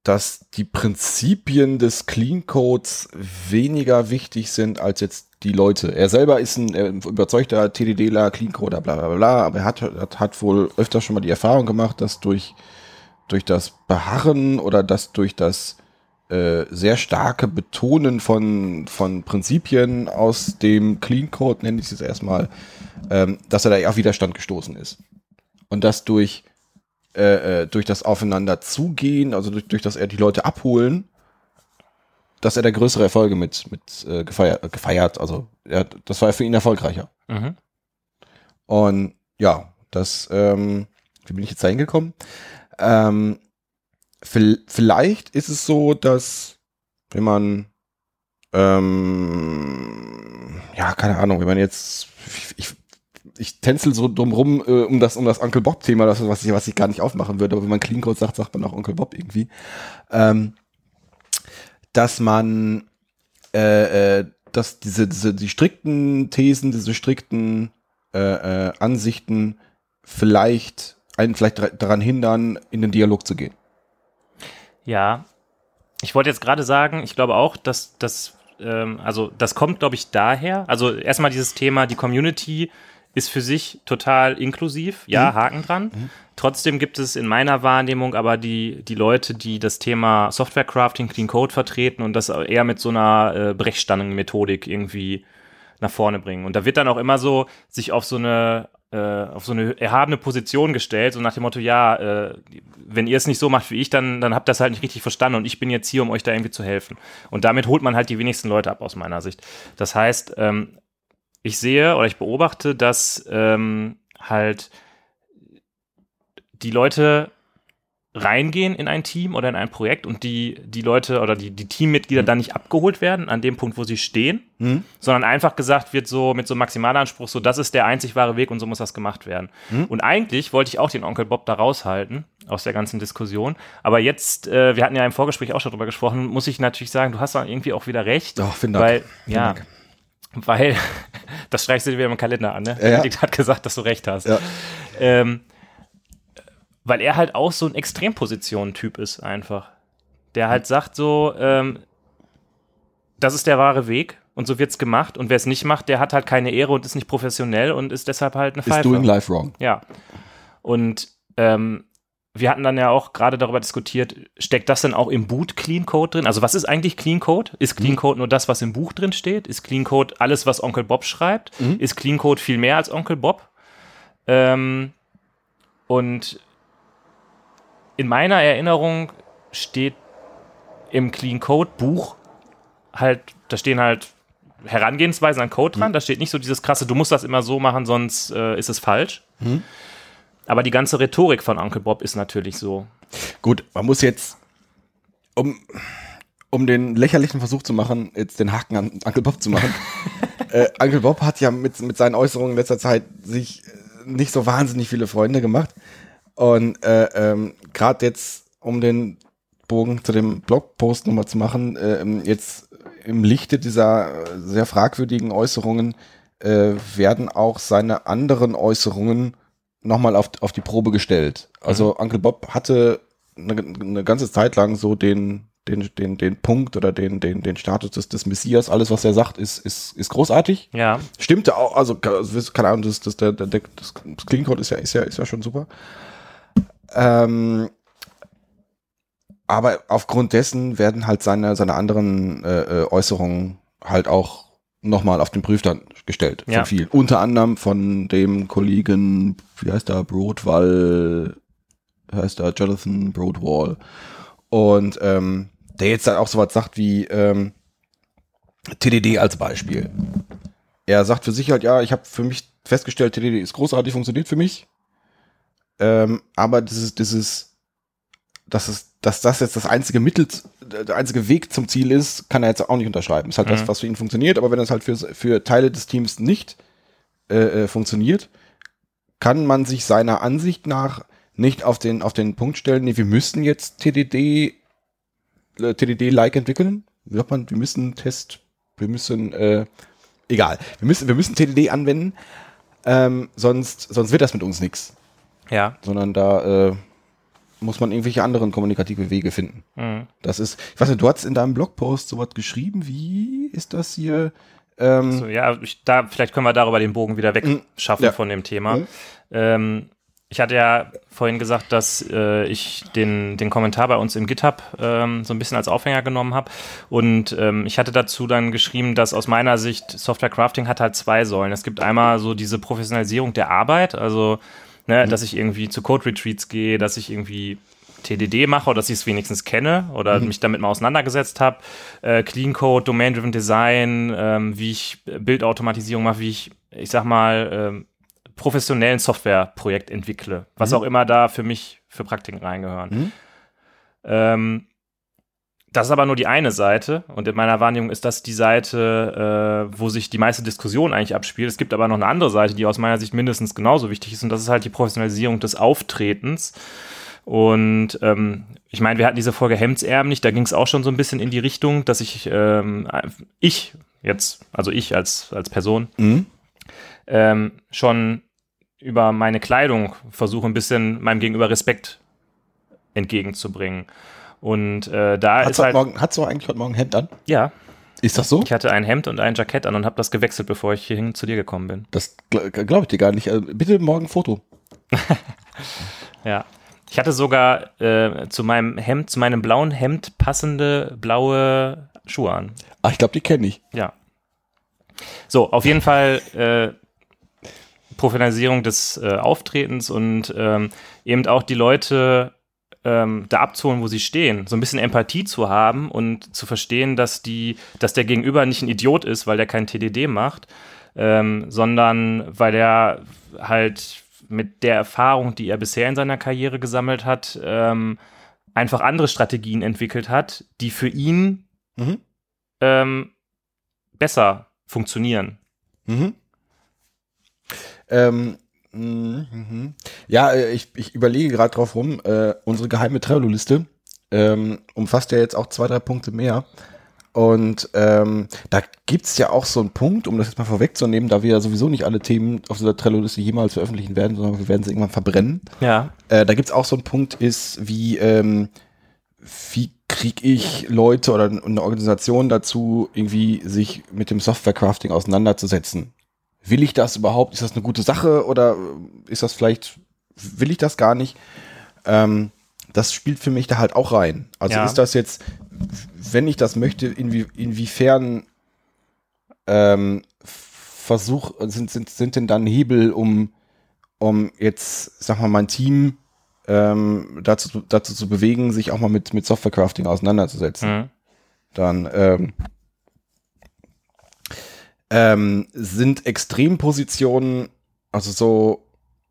B: dass die Prinzipien des Clean Codes weniger wichtig sind als jetzt die Leute. Er selber ist ein überzeugter TDDler, Clean Coder, bla bla bla, aber er hat, hat, hat wohl öfter schon mal die Erfahrung gemacht, dass durch, durch das Beharren oder das durch das äh, sehr starke Betonen von, von Prinzipien aus dem Clean Code, nenne ich es jetzt erstmal, ähm, dass er da auf Widerstand gestoßen ist. Und dass durch, äh, äh, durch das Aufeinander zugehen, also durch, durch das er die Leute abholen, dass er da größere Erfolge mit, mit äh, gefeiert, gefeiert. Also er, das war für ihn erfolgreicher.
C: Mhm.
B: Und ja, das, ähm, wie bin ich jetzt da hingekommen? Ähm, vielleicht ist es so, dass wenn man ähm, ja, keine Ahnung, wenn man jetzt ich, ich tänzel so drumrum äh, um das um das Onkel Bob Thema, das was ich was ich gar nicht aufmachen würde, aber wenn man Clean Code sagt, sagt man auch Onkel Bob irgendwie. Ähm, dass man äh, äh, dass diese diese die strikten Thesen, diese strikten äh, äh, Ansichten vielleicht einen vielleicht daran hindern, in den Dialog zu gehen.
C: Ja, ich wollte jetzt gerade sagen, ich glaube auch, dass das, ähm, also das kommt, glaube ich, daher. Also erstmal dieses Thema, die Community ist für sich total inklusiv, ja, mhm. Haken dran. Mhm. Trotzdem gibt es in meiner Wahrnehmung aber die, die Leute, die das Thema Software Crafting, Clean Code vertreten und das eher mit so einer äh, Brechstangenmethodik irgendwie nach vorne bringen. Und da wird dann auch immer so sich auf so eine äh, auf so eine erhabene Position gestellt, so nach dem Motto, ja, äh, wenn ihr es nicht so macht wie ich, dann, dann habt ihr das halt nicht richtig verstanden und ich bin jetzt hier, um euch da irgendwie zu helfen. Und damit holt man halt die wenigsten Leute ab aus meiner Sicht. Das heißt, ähm, ich sehe oder ich beobachte, dass ähm, halt die Leute reingehen in ein Team oder in ein Projekt und die, die Leute oder die, die Teammitglieder mhm. dann nicht abgeholt werden an dem Punkt, wo sie stehen, mhm. sondern einfach gesagt wird, so mit so einem Maximalanspruch, so das ist der einzig wahre Weg und so muss das gemacht werden. Mhm. Und eigentlich wollte ich auch den Onkel Bob da raushalten aus der ganzen Diskussion. Aber jetzt, äh, wir hatten ja im Vorgespräch auch schon drüber gesprochen, muss ich natürlich sagen, du hast dann irgendwie auch wieder recht.
B: Doch, finde
C: weil, ja, Dank. Weil, das streichst du dir wieder im Kalender an, ne? Ja, Benedikt hat gesagt, dass du recht hast. Ja. Ähm, weil er halt auch so ein Extrempositionen-Typ ist, einfach. Der halt sagt so, ähm, das ist der wahre Weg und so wird's gemacht und wer es nicht macht, der hat halt keine Ehre und ist nicht professionell und ist deshalb halt eine Pfeife.
B: Is doing life wrong.
C: Ja. Und ähm, wir hatten dann ja auch gerade darüber diskutiert, steckt das denn auch im Boot Clean Code drin? Also was ist eigentlich Clean Code? Ist Clean mhm. Code nur das, was im Buch drin steht? Ist Clean Code alles, was Onkel Bob schreibt? Mhm. Ist Clean Code viel mehr als Onkel Bob? Ähm, und in meiner Erinnerung steht im Clean Code Buch halt, da stehen halt Herangehensweisen an Code dran. Mhm. Da steht nicht so dieses krasse, du musst das immer so machen, sonst äh, ist es falsch. Mhm. Aber die ganze Rhetorik von Uncle Bob ist natürlich so.
B: Gut, man muss jetzt, um, um den lächerlichen Versuch zu machen, jetzt den Haken an Uncle Bob zu machen. äh, Uncle Bob hat ja mit, mit seinen Äußerungen in letzter Zeit sich äh, nicht so wahnsinnig viele Freunde gemacht. Und äh, ähm, gerade jetzt, um den Bogen zu dem Blogpost nochmal zu machen, äh, jetzt im Lichte dieser sehr fragwürdigen Äußerungen äh, werden auch seine anderen Äußerungen nochmal auf, auf die Probe gestellt. Also mhm. Uncle Bob hatte eine, eine ganze Zeit lang so den, den, den, den Punkt oder den, den, den Status des, des Messias. Alles, was er sagt, ist, ist, ist großartig.
C: Ja.
B: Stimmte auch, also, keine Ahnung, das, das, der, der, das, Code ist ja, ist ja, ist ja schon super. Ähm, aber aufgrund dessen werden halt seine, seine anderen äh, äh Äußerungen halt auch nochmal auf den Prüfstand gestellt. Ja. Von viel. Unter anderem von dem Kollegen, wie heißt er, Broadwall, heißt er, Jonathan Broadwall. Und ähm, der jetzt dann auch so was sagt wie ähm, TDD als Beispiel. Er sagt für sich halt, ja, ich habe für mich festgestellt, TDD ist großartig, funktioniert für mich. Ähm, aber dieses, dieses, dass es, dass das jetzt das einzige Mittel, der einzige Weg zum Ziel ist, kann er jetzt auch nicht unterschreiben. Ist halt mhm. das, was für ihn funktioniert, aber wenn das halt für, für Teile des Teams nicht äh, äh, funktioniert, kann man sich seiner Ansicht nach nicht auf den, auf den Punkt stellen, nee, wir müssen jetzt TDD, äh, TDD-like entwickeln. Wie sagt man, wir müssen Test, wir müssen, äh, egal, wir müssen, wir müssen TDD anwenden, Ähm, sonst, sonst wird das mit uns nichts.
C: Ja.
B: Sondern da äh, muss man irgendwelche anderen kommunikative Wege finden.
C: Mhm.
B: Das ist, ich weiß nicht, du hast in deinem Blogpost sowas geschrieben, wie ist das hier? Ähm,
C: So, ja, ich, da, vielleicht können wir darüber den Bogen wieder wegschaffen
B: Ja.
C: von dem Thema.
B: Mhm.
C: Ähm, ich hatte ja vorhin gesagt, dass äh, ich den, den Kommentar bei uns im GitHub ähm, so ein bisschen als Aufhänger genommen habe. Und ähm, ich hatte dazu dann geschrieben, dass aus meiner Sicht Software Crafting hat halt zwei Säulen. Es gibt einmal so diese Professionalisierung der Arbeit, also ne, dass ich irgendwie zu Code Retreats gehe, dass ich irgendwie TDD mache oder dass ich es wenigstens kenne oder mich damit mal auseinandergesetzt habe. Äh, Clean Code, Domain-Driven Design, ähm, wie ich Bildautomatisierung mache, wie ich, ich sag mal, ähm, professionellen Softwareprojekt entwickle, was
B: Mhm.
C: auch immer da für mich für Praktiken reingehören.
B: Mhm.
C: Ähm, das ist aber nur die eine Seite und in meiner Wahrnehmung ist das die Seite, äh, wo sich die meiste Diskussion eigentlich abspielt. Es gibt aber noch eine andere Seite, die aus meiner Sicht mindestens genauso wichtig ist und das ist halt die Professionalisierung des Auftretens. Und ähm, ich meine, wir hatten diese Folge Hemdsärmlich, da ging es auch schon so ein bisschen in die Richtung, dass ich, ähm, ich jetzt, also ich als, als Person,
B: mhm.
C: ähm, schon über meine Kleidung versuche, ein bisschen meinem Gegenüber Respekt entgegenzubringen. Und äh, da
B: Hat's
C: ist halt,
B: Morgen, hat's eigentlich heute Morgen ein Hemd an?
C: ja,
B: Ist das so?
C: ich hatte ein Hemd und ein Jackett an und habe das gewechselt, bevor ich hierhin zu dir gekommen bin.
B: Das gl glaube ich dir gar nicht. Also, bitte morgen ein Foto.
C: Ja. Ich hatte sogar äh, zu meinem Hemd, zu meinem blauen Hemd passende blaue Schuhe an.
B: Ach, ich glaube, die kenne ich.
C: Ja. So, auf jeden Fall äh, Professionalisierung des äh, Auftretens und ähm, eben auch die Leute ähm, da abzuholen, wo sie stehen, so ein bisschen Empathie zu haben und zu verstehen, dass die, dass der Gegenüber nicht ein Idiot ist, weil der kein TDD macht, ähm, sondern weil er halt mit der Erfahrung, die er bisher in seiner Karriere gesammelt hat, ähm, einfach andere Strategien entwickelt hat, die für ihn
B: Mhm.
C: ähm, besser funktionieren.
B: Mhm. Ähm, mhm, mhm. ja, äh, ich, ich überlege gerade drauf rum, äh, unsere geheime Trello-Liste ähm, umfasst ja jetzt auch zwei, drei Punkte mehr. Und ähm, da gibt's ja auch so einen Punkt, um das jetzt mal vorwegzunehmen, da wir ja sowieso nicht alle Themen auf dieser Trello-Liste jemals veröffentlichen werden, sondern wir werden sie irgendwann verbrennen.
C: Ja.
B: Äh, da gibt's auch so einen Punkt, ist wie, ähm, wie kriege ich Leute oder eine Organisation dazu, irgendwie sich mit dem Software-Crafting auseinanderzusetzen? Will ich das überhaupt? Ist das eine gute Sache oder äh, ist das vielleicht, will ich das gar nicht? Ähm, das spielt für mich da halt auch rein. Also
C: Ja.
B: ist das jetzt, wenn ich das möchte, inwie, inwiefern ähm, Versuch, sind, sind, sind denn dann Hebel, um, um jetzt, sag mal, mein Team ähm, dazu, dazu zu bewegen, sich auch mal mit, mit Software-Crafting auseinanderzusetzen?
C: Mhm.
B: Dann ähm, ähm, sind Extrempositionen, also so,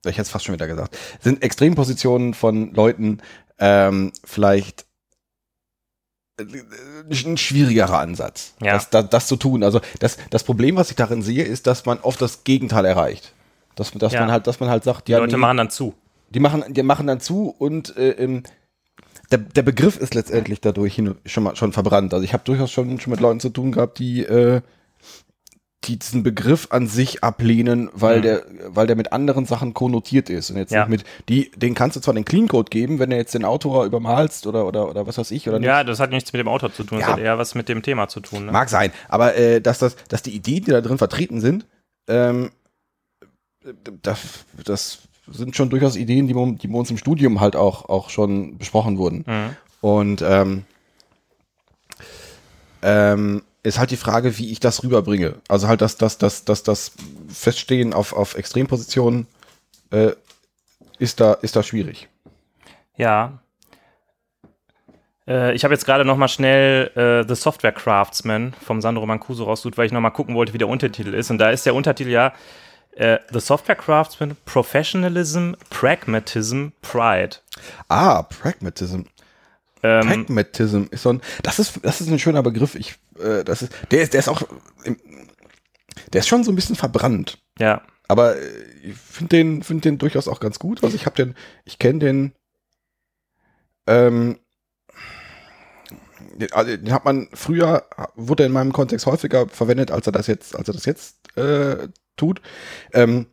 B: ich hätte es fast schon wieder gesagt, sind Extrempositionen von Leuten ähm, vielleicht äh, ein schwierigerer Ansatz,
C: Ja.
B: das, das, das zu tun. Also das, das Problem, was ich darin sehe, ist, dass man oft das Gegenteil erreicht. Dass, dass
C: Ja.
B: man halt, dass man halt sagt,
C: Die Leute machen dann zu.
B: die machen, die machen dann zu und äh, ähm, der, der Begriff ist letztendlich dadurch hin, schon mal schon verbrannt. Also ich habe durchaus schon, schon mit Leuten zu tun gehabt, die, äh, die diesen Begriff an sich ablehnen, weil
C: Mhm.
B: der, weil der mit anderen Sachen konnotiert ist. Und jetzt
C: Ja.
B: mit, die, den kannst du zwar den Clean Code geben, wenn du jetzt den Autor übermalst oder, oder, oder was weiß ich, oder nicht.
C: Ja, das hat nichts mit dem Autor zu tun, das
B: Ja.
C: hat eher was mit dem Thema zu tun. Ne?
B: Mag sein, aber äh, dass, das, dass die Ideen, die da drin vertreten sind, ähm, das, das sind schon durchaus Ideen, die, wir- die bei uns im Studium halt auch, auch schon besprochen wurden.
C: Mhm.
B: Und ähm, ähm, ist halt die Frage, wie ich das rüberbringe. Also halt das, das, das, das, das Feststehen auf, auf Extrempositionen äh, ist da, ist da schwierig.
C: Ja. Äh, ich habe jetzt gerade noch mal schnell äh, The Software Craftsman vom Sandro Mancuso rausgesucht, weil ich noch mal gucken wollte, wie der Untertitel ist. Und da ist der Untertitel ja äh, The Software Craftsman, Professionalism, Pragmatism, Pride.
B: Ah, Pragmatism.
C: Ähm,
B: Pragmatism ist so ein, das ist, das ist ein schöner Begriff. Ich, äh, das ist, der ist, der ist auch, der ist schon so ein bisschen verbrannt.
C: ja,
B: Aber äh, ich finde den, finde den durchaus auch ganz gut. Also ich habe den, ich kenne den, ähm, den, also den hat man früher, wurde in meinem Kontext häufiger verwendet, als er das jetzt, als er das jetzt äh, tut. Ähm,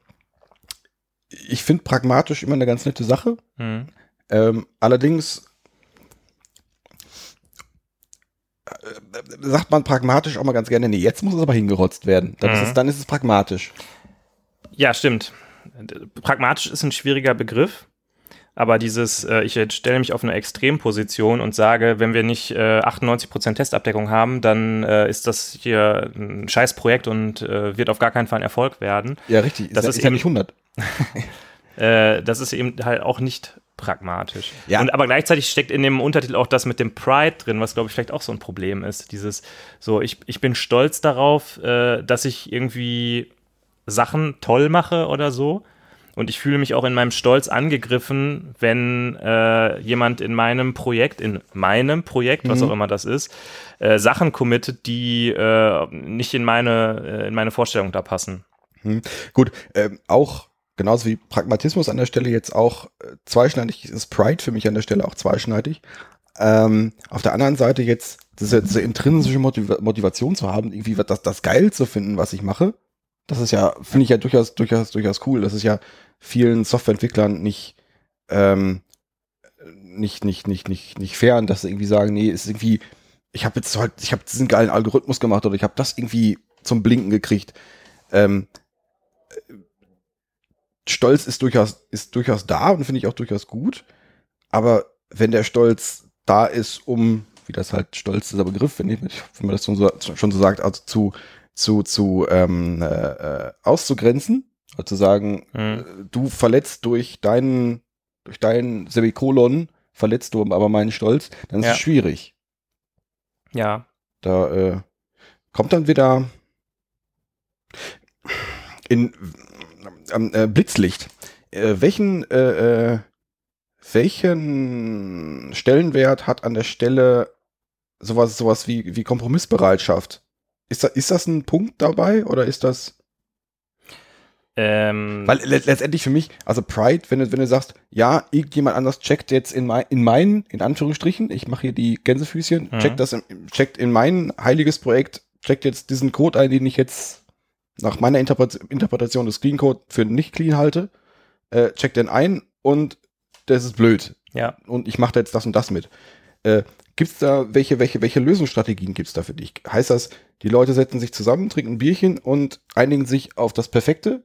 B: ich finde pragmatisch immer eine ganz nette Sache.
C: Mhm.
B: Ähm, allerdings äh, sagt man pragmatisch auch mal ganz gerne, nee, jetzt muss es aber hingerotzt werden. Dann, ist,
C: Mhm.
B: es, dann ist es pragmatisch.
C: Ja, stimmt. Pragmatisch ist ein schwieriger Begriff. Aber dieses, äh, ich stelle mich auf eine Extremposition und sage, wenn wir nicht äh, 98% Testabdeckung haben, dann äh, ist das hier ein Scheißprojekt und äh, wird auf gar keinen Fall ein Erfolg werden.
B: Ja, richtig.
C: Das
B: ja-
C: ist
B: ja nicht 100.
C: Äh, das ist eben halt auch nicht pragmatisch.
B: Ja.
C: Und aber gleichzeitig steckt in dem Untertitel auch das mit dem Pride drin, was glaube ich vielleicht auch so ein Problem ist. Dieses, so, ich, ich bin stolz darauf, äh, dass ich irgendwie Sachen toll mache oder so. Und ich fühle mich auch in meinem Stolz angegriffen, wenn äh, jemand in meinem Projekt, in meinem Projekt, was auch immer das ist, äh, Sachen committet, die äh, nicht in meine, äh, in meine Vorstellung da passen.
B: Gut, ähm, auch genauso wie Pragmatismus an der Stelle jetzt auch äh, zweischneidig ist Pride für mich an der Stelle auch zweischneidig. Ähm, auf der anderen Seite jetzt diese, diese intrinsische Motiva Motivation zu haben, irgendwie das, das geil zu finden, was ich mache. Das ist ja, finde ich ja durchaus, durchaus, durchaus cool. Das ist ja vielen Softwareentwicklern nicht, ähm, nicht, nicht, nicht, nicht, nicht fern, dass sie irgendwie sagen, nee, ist irgendwie, ich habe jetzt halt, ich habe diesen geilen Algorithmus gemacht oder ich habe das irgendwie zum Blinken gekriegt. Ähm, Stolz ist durchaus, ist durchaus da und finde ich auch durchaus gut. Aber wenn der Stolz da ist, um, wie das halt Stolz dieser Begriff, wenn, ich, wenn man das schon so, schon so sagt, also zu, zu, zu ähm, äh, äh, auszugrenzen, also zu sagen,
C: Mhm.
B: äh, du verletzt durch deinen, durch deinen Semikolon, verletzt du aber meinen Stolz, dann ist
C: Ja.
B: es schwierig.
C: Ja,
B: Da äh, kommt dann wieder in ähm, äh, Blitzlicht. Äh, welchen äh, äh, welchen Stellenwert hat an der Stelle sowas sowas wie wie Kompromissbereitschaft? Ist das ist das ein Punkt dabei oder ist das
C: ähm,
B: weil le letztendlich für mich, also Pride, wenn du, wenn du sagst, ja, irgendjemand anders checkt jetzt in, mein, in meinen, in Anführungsstrichen, ich mache hier die Gänsefüßchen,
C: Mhm.
B: checkt das, in, checkt in mein heiliges Projekt, checkt jetzt diesen Code ein, den ich jetzt nach meiner Interpret Interpretation des Clean Code für nicht clean halte, äh, checkt den ein und das ist blöd.
C: ja.
B: Und ich mache da jetzt das und das mit. Äh, gibt's da, welche, welche, welche Lösungsstrategien gibt's da für dich? Heißt das, die Leute setzen sich zusammen, trinken ein Bierchen und einigen sich auf das Perfekte?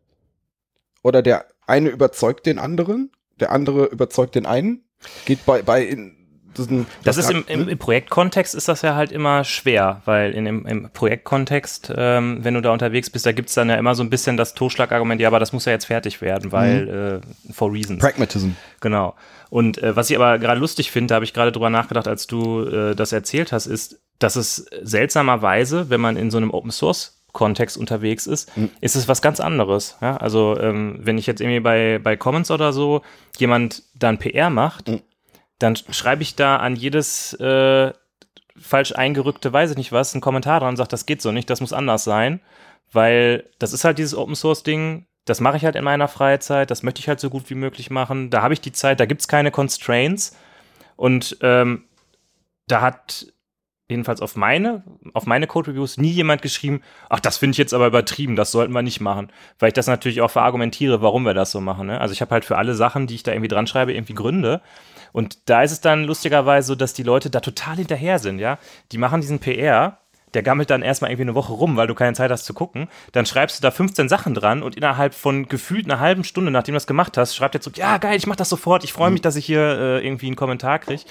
B: Oder der eine überzeugt den anderen, der andere überzeugt den einen? Geht bei, bei in diesen,
C: Das ist im, im, im Projektkontext ist das ja halt immer schwer, weil in dem, im Projektkontext, ähm, wenn du da unterwegs bist, da gibt's dann ja immer so ein bisschen das Totschlagargument, ja, aber das muss ja jetzt fertig werden, weil äh, for reasons.
B: Pragmatism.
C: Genau. Und äh, was ich aber gerade lustig finde, da habe ich gerade drüber nachgedacht, als du äh, das erzählt hast, ist, dass es seltsamerweise, wenn man in so einem Open Source Kontext unterwegs ist, ist es was ganz anderes. Ja? Also ähm, wenn ich jetzt irgendwie bei, bei Commons oder so jemand dann PR macht,
B: Mhm.
C: Dann schreibe ich da an jedes äh, falsch eingerückte, weiß ich nicht was, einen Kommentar dran und sage, das geht so nicht, das muss anders sein, weil das ist halt dieses Open Source Ding, das mache ich halt in meiner Freizeit, das möchte ich halt so gut wie möglich machen, da habe ich die Zeit, da gibt es keine Constraints. Und ähm, da hat jedenfalls auf meine, auf meine Code-Reviews nie jemand geschrieben, ach, das finde ich jetzt aber übertrieben, das sollten wir nicht machen. Weil ich das natürlich auch verargumentiere, warum wir das so machen. Ne? Also ich habe halt für alle Sachen, die ich da irgendwie dran schreibe, irgendwie Gründe. Und da ist es dann lustigerweise so, dass die Leute da total hinterher sind, ja. Die machen diesen PR, der gammelt dann erstmal irgendwie eine Woche rum, weil du keine Zeit hast zu gucken. Dann schreibst du da 15 Sachen dran und innerhalb von gefühlt einer halben Stunde, nachdem du das gemacht hast, schreibt er zurück, ja geil, ich mach das sofort, ich freue mich, dass ich hier äh, irgendwie einen Kommentar kriege.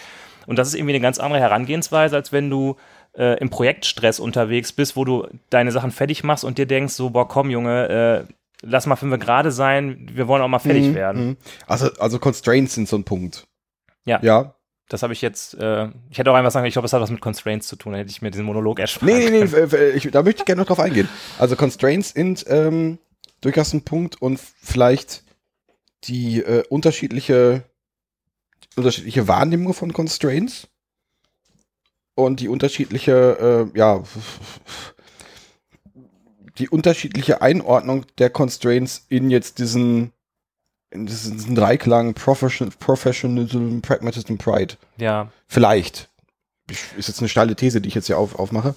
C: Und das ist irgendwie eine ganz andere Herangehensweise, als wenn du äh, im Projektstress unterwegs bist, wo du deine Sachen fertig machst und dir denkst, so, boah, komm, Junge, äh, lass mal fünf gerade sein, wir wollen auch mal fertig
B: Mhm,
C: werden.
B: mhm. Also, also Constraints sind so ein Punkt.
C: Ja.
B: Ja.
C: Das habe ich jetzt, äh, ich hätte auch einfach sagen, ich glaube, es hat was mit Constraints zu tun, dann hätte ich mir diesen Monolog erspart.
B: Nee, nee, nee, ich, da möchte ich gerne noch drauf eingehen. Also Constraints sind ähm, durchaus ein Punkt und vielleicht die äh, unterschiedliche, unterschiedliche Wahrnehmung von Constraints und die unterschiedliche, äh, ja, die unterschiedliche Einordnung der Constraints in jetzt diesen, in diesen, Dreiklang Profession, Professionalism, Pragmatism, Pride.
C: Ja,
B: Vielleicht. Ich- Ist jetzt eine steile These, die ich jetzt hier auf, aufmache.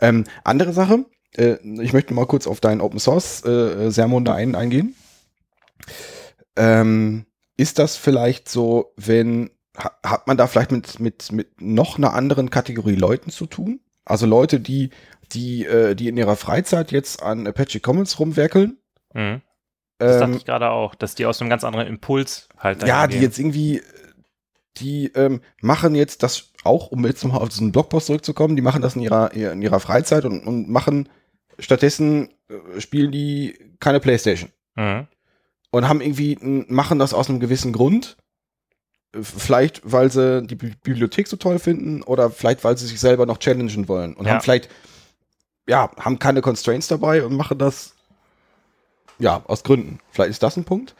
B: Ähm, andere Sache, äh, ich möchte mal kurz auf deinen Open Source äh, Sermon da ein, eingehen. Ähm, ist das vielleicht so, wenn, ha, hat man da vielleicht mit, mit, mit noch einer anderen Kategorie Leuten zu tun? Also Leute, die, die, äh, die in ihrer Freizeit jetzt an Apache Commons rumwerkeln.
C: Mhm. Das dachte
B: Ähm,
C: ich gerade auch, dass die aus einem ganz anderen Impuls halt
B: ja, die
C: gehen.
B: jetzt irgendwie, die ähm, machen jetzt das auch, um jetzt nochmal auf diesen Blogpost zurückzukommen, die machen das in ihrer, in ihrer Freizeit und, und machen stattdessen äh, spielen die keine Playstation
C: Mhm.
B: Und haben irgendwie, machen das aus einem gewissen Grund. Vielleicht, weil sie die Bi- Bibliothek so toll finden oder vielleicht, weil sie sich selber noch challengen wollen und
C: Ja.
B: haben vielleicht, ja, haben keine Constraints dabei und machen das, ja, aus Gründen. Vielleicht ist das ein Punkt.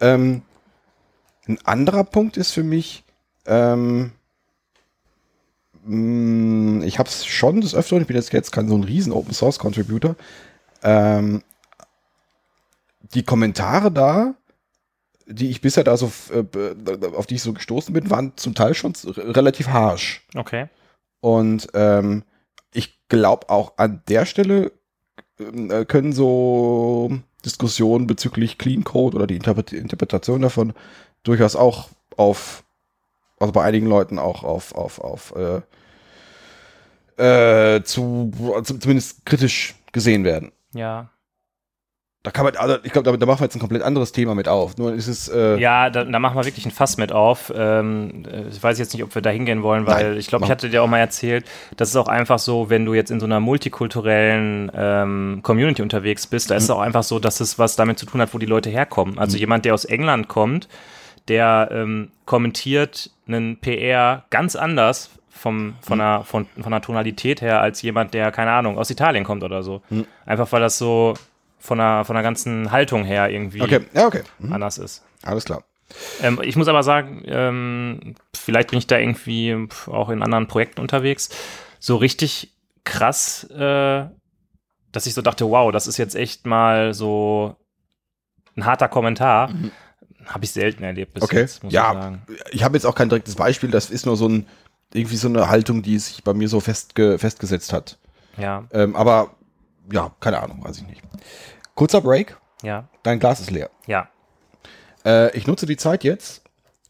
B: Ähm, ein anderer Punkt ist für mich, ähm, mh, ich habe es schon des Öfteren, ich bin jetzt, jetzt kein so ein riesen Open Source Contributor, ähm, die Kommentare da, die ich bisher da so, äh, auf die ich so gestoßen bin, waren zum Teil schon relativ harsh.
C: Okay.
B: Und ähm, ich glaube auch an der Stelle ähm, äh, können so Diskussionen bezüglich Clean Code oder die Interpret Interpretation davon durchaus auch auf, also bei einigen Leuten auch auf, auf, auf äh, äh, zu, zumindest kritisch gesehen werden.
C: Ja.
B: Da kann man, also ich glaube, da, da machen wir jetzt ein komplett anderes Thema mit auf. Nur ist es, äh,
C: Ja, da, da machen wir wirklich ein Fass mit auf. Ähm, äh, ich weiß jetzt nicht, ob wir da hingehen wollen, weil
B: Nein,
C: ich glaube, ich hatte dir auch mal erzählt, das ist auch einfach so, wenn du jetzt in so einer multikulturellen ähm, Community unterwegs bist, da ist es auch einfach so, dass es was damit zu tun hat, wo die Leute herkommen. Also jemand, der aus England kommt, der ähm, kommentiert einen PR ganz anders vom, von, der, von, von der Tonalität her als jemand, der, keine Ahnung, aus Italien kommt oder so. Einfach weil das so von der, von der ganzen Haltung her irgendwie
B: okay, ja, okay. Mhm.
C: anders ist.
B: Alles klar.
C: Ähm, ich muss aber sagen, ähm, vielleicht bin ich da irgendwie auch in anderen Projekten unterwegs. So richtig krass, äh, dass ich so dachte, wow, das ist jetzt echt mal so ein harter Kommentar. Habe ich selten erlebt bis
B: Mhm. Okay.
C: jetzt, muss
B: Ja.
C: ich sagen.
B: Ich habe jetzt auch kein direktes Beispiel, das ist nur so ein, irgendwie so eine Haltung, die sich bei mir so festge festgesetzt hat.
C: Ja,
B: Ähm, aber ja, keine Ahnung, weiß ich nicht. Kurzer Break,
C: ja,
B: dein Glas ist leer.
C: ja.
B: Äh, ich nutze die Zeit jetzt,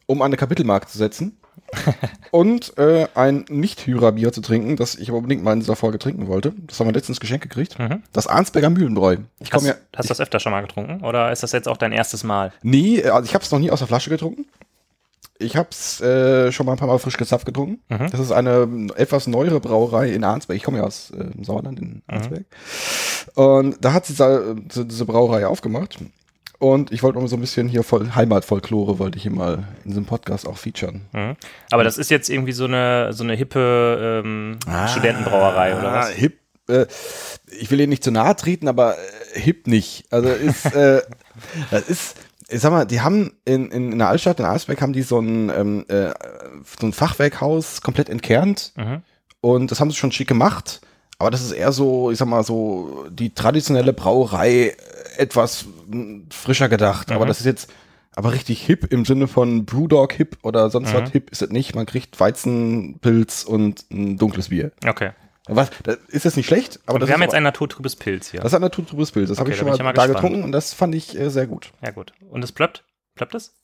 B: um eine Kapitelmarke zu setzen und äh, ein Nicht-Hyra-Bier zu trinken, das ich aber unbedingt mal in dieser Folge trinken wollte. Das haben wir letztens geschenkt gekriegt.
C: Mhm.
B: Das Arnsberger Mühlenbräu. Ich
C: Hast,
B: komme ja.
C: hast du das öfter schon mal getrunken oder ist das jetzt auch dein erstes Mal?
B: Nee, also ich habe es noch nie aus der Flasche getrunken. Ich habe es äh, schon mal ein paar Mal frisch gezapft getrunken.
C: Mhm.
B: Das ist eine etwas neuere Brauerei in Arnsberg. Ich komme ja aus äh, Sauerland
C: Mhm.
B: in Arnsberg. Und da hat sie diese, diese Brauerei aufgemacht. Und ich wollte mal so ein bisschen hier voll Heimatfolklore wollte ich hier mal in diesem Podcast auch featuren.
C: Mhm. Aber das ist jetzt irgendwie so eine, so eine hippe ähm, Studentenbrauerei oder was?
B: Ah, Hip. Äh, ich will Ihnen nicht zu nahe treten, aber äh, hip nicht. Also ist, äh, das ist, ich sag mal, die haben in, in, in der Altstadt in Arnsberg haben die so ein, ähm, äh, so ein Fachwerkhaus komplett entkernt
C: Mhm.
B: und das haben sie schon schick gemacht. Aber das ist eher so, ich sag mal so, die traditionelle Brauerei äh, etwas mh, frischer gedacht. Aber
C: Mhm.
B: das ist jetzt aber richtig hip im Sinne von Brewdog hip oder sonst
C: Mhm.
B: was hip ist es nicht. Man kriegt Weizenpilz und ein dunkles Bier.
C: Okay.
B: Was, das ist jetzt nicht schlecht, aber
C: Und
B: das
C: wir haben jetzt
B: aber,
C: ein naturtrübes Pilz hier.
B: das ist ein naturtrübes Bild. Das habe
C: Okay,
B: ich
C: da
B: schon mal,
C: ich ja
B: da
C: mal gespannt.
B: getrunken und das fand ich äh, sehr gut.
C: Ja, gut. Und es plöppt? Plöppt es?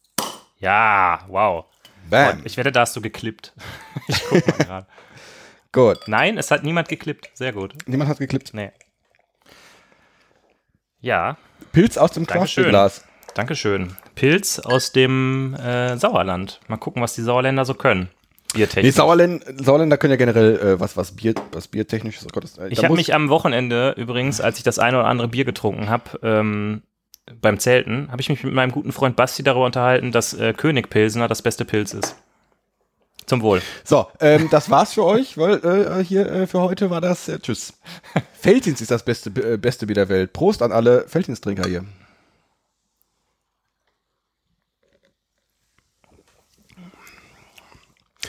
C: Ja, wow.
B: Bam.
C: Ich wette, da hast du geklippt. Ich guck mal gerade.
B: Gut.
C: Nein, es hat niemand geklippt. Sehr gut.
B: Niemand hat geklippt.
C: Nee. Ja,
B: Pilz aus dem
C: Dankeschön.
B: Craftglas.
C: Dankeschön. Pilz aus dem äh, Sauerland. Mal gucken, was die Sauerländer so können.
B: Nee,
C: Biertechnisch.
B: Sauerländ, Sauerländer können ja generell äh, was, was Bier, was Biertechnisches. Oh Gott, äh,
C: Ich habe mich am Wochenende übrigens, als ich das eine oder andere Bier getrunken habe, ähm, beim Zelten, habe ich mich mit meinem guten Freund Basti darüber unterhalten, dass äh, König Pilsener das beste Pilz ist. Zum Wohl.
B: So, ähm, das war's für euch, weil äh, hier äh, für heute war das. Äh, tschüss. Feldins ist das beste, äh, beste Bier der Welt. Prost an alle Feldins-Trinker hier.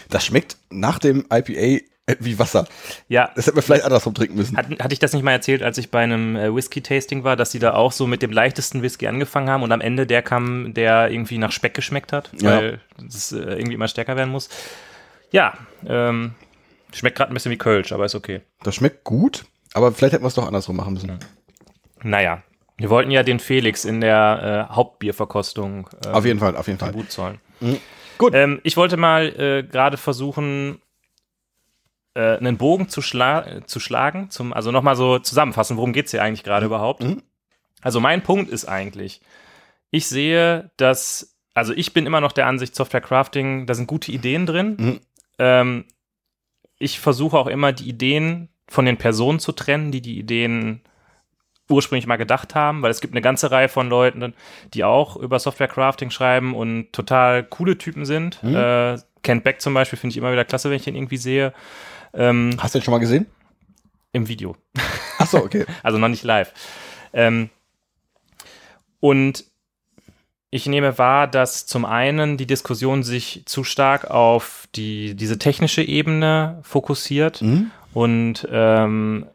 B: Das schmeckt nach dem IPA äh, wie Wasser.
C: Ja,
B: Das hätten wir vielleicht andersrum trinken müssen.
C: Hat, hatte ich das nicht mal erzählt, als ich bei einem äh, Whisky-Tasting war, dass die da auch so mit dem leichtesten Whisky angefangen haben und am Ende der kam, der irgendwie nach Speck geschmeckt hat,
B: Ja.
C: weil es äh, irgendwie immer stärker werden muss. Ja, ähm, schmeckt gerade ein bisschen wie Kölsch, aber ist okay.
B: Das schmeckt gut, aber vielleicht hätten wir es doch andersrum machen müssen.
C: Naja, Wir wollten ja den Felix in der äh, Hauptbierverkostung
B: Auf jeden Fall, auf jeden Fall.
C: Tribut zollen.
B: Mhm. Gut.
C: Ähm, ich wollte mal äh, gerade versuchen, äh, einen Bogen zu, schla zu schlagen, zum, also nochmal so zusammenfassen, worum geht's hier eigentlich gerade überhaupt?
B: Mhm.
C: Also mein Punkt ist eigentlich, ich sehe, dass, also ich bin immer noch der Ansicht, Software Crafting, da sind gute Ideen drin.
B: Mhm.
C: Ähm, ich versuche auch immer die Ideen von den Personen zu trennen, die die Ideen ursprünglich mal gedacht haben, weil es gibt eine ganze Reihe von Leuten, die auch über Software Crafting schreiben und total coole Typen sind.
B: Mhm.
C: Äh, Kent Beck zum Beispiel finde ich immer wieder klasse, wenn ich den irgendwie sehe. Ähm,
B: Hast du den schon mal gesehen?
C: Im Video.
B: Achso, okay.
C: Also noch nicht live. Ähm, und ich nehme wahr, dass zum einen die Diskussion sich zu stark auf die, diese technische Ebene fokussiert
B: Mhm.
C: und ähm,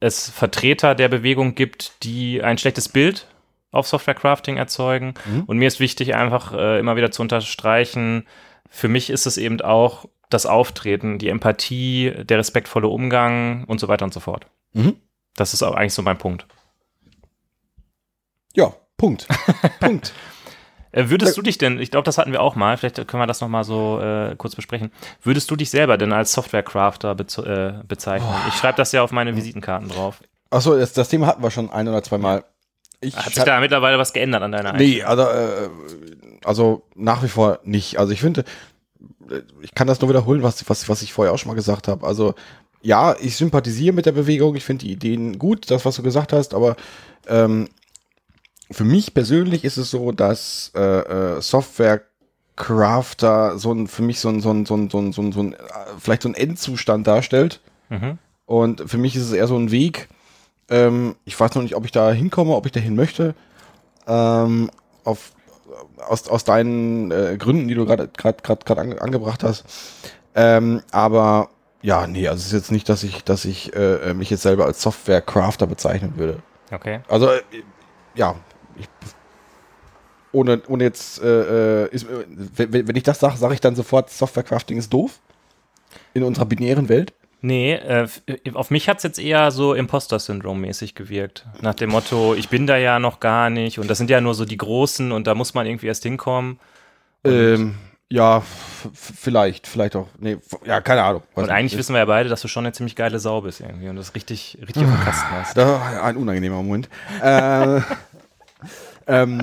C: es Vertreter der Bewegung gibt, die ein schlechtes Bild auf Software Crafting erzeugen.
B: Mhm.
C: Und mir ist wichtig, einfach äh, immer wieder zu unterstreichen, für mich ist es eben auch das Auftreten, die Empathie, der respektvolle Umgang und so weiter und so fort.
B: Mhm.
C: Das ist auch eigentlich so mein Punkt.
B: Ja, Punkt. Punkt.
C: Äh, würdest du dich denn, ich glaube, das hatten wir auch mal, vielleicht können wir das nochmal so äh, kurz besprechen. Würdest du dich selber denn als Software-Crafter bez äh, bezeichnen? Ich schreibe das ja auf meine Visitenkarten drauf.
B: Achso, das, das Thema hatten wir schon ein oder zweimal. Ich
C: Hat sich da mittlerweile was geändert an deiner
B: Nee, also, äh, also nach wie vor nicht. Also ich finde, äh, ich kann das nur wiederholen, was, was, was ich vorher auch schon mal gesagt habe. Also ja, ich sympathisiere mit der Bewegung, ich finde die Ideen gut, das, was du gesagt hast, aber ähm, für mich persönlich ist es so, dass äh, äh, Software Crafter so ein, für mich so ein, so ein, so ein, so ein, so ein, so ein äh, vielleicht so ein Endzustand darstellt.
C: Mhm.
B: Und für mich ist es eher so ein Weg. Ähm, ich weiß noch nicht, ob ich da hinkomme, ob ich dahin möchte. Ähm, auf, aus, aus deinen äh, Gründen, die du gerade gerade gerade gerade ange, angebracht hast. Ähm, aber ja, nee, also es ist jetzt nicht, dass ich, dass ich äh, mich jetzt selber als Software-Crafter bezeichnen würde.
C: Okay.
B: Also äh, ja, ich, ohne, ohne jetzt, äh, äh, ist, äh, wenn, wenn ich das sage, sage ich dann sofort, Software-Crafting ist doof in unserer binären Welt.
C: Nee, äh, f- auf mich hat es jetzt eher so Imposter-Syndrom-mäßig gewirkt. Nach dem Motto, ich bin da ja noch gar nicht und das sind ja nur so die Großen und da muss man irgendwie erst hinkommen.
B: Ähm, ja, vielleicht, vielleicht auch. Nee, ja, keine Ahnung.
C: Und
B: nicht.
C: eigentlich wissen wir ja beide, dass du schon eine ziemlich geile Sau bist irgendwie und das richtig, richtig auf dem Kasten hast.
B: Da, ein unangenehmer Moment. äh, ähm,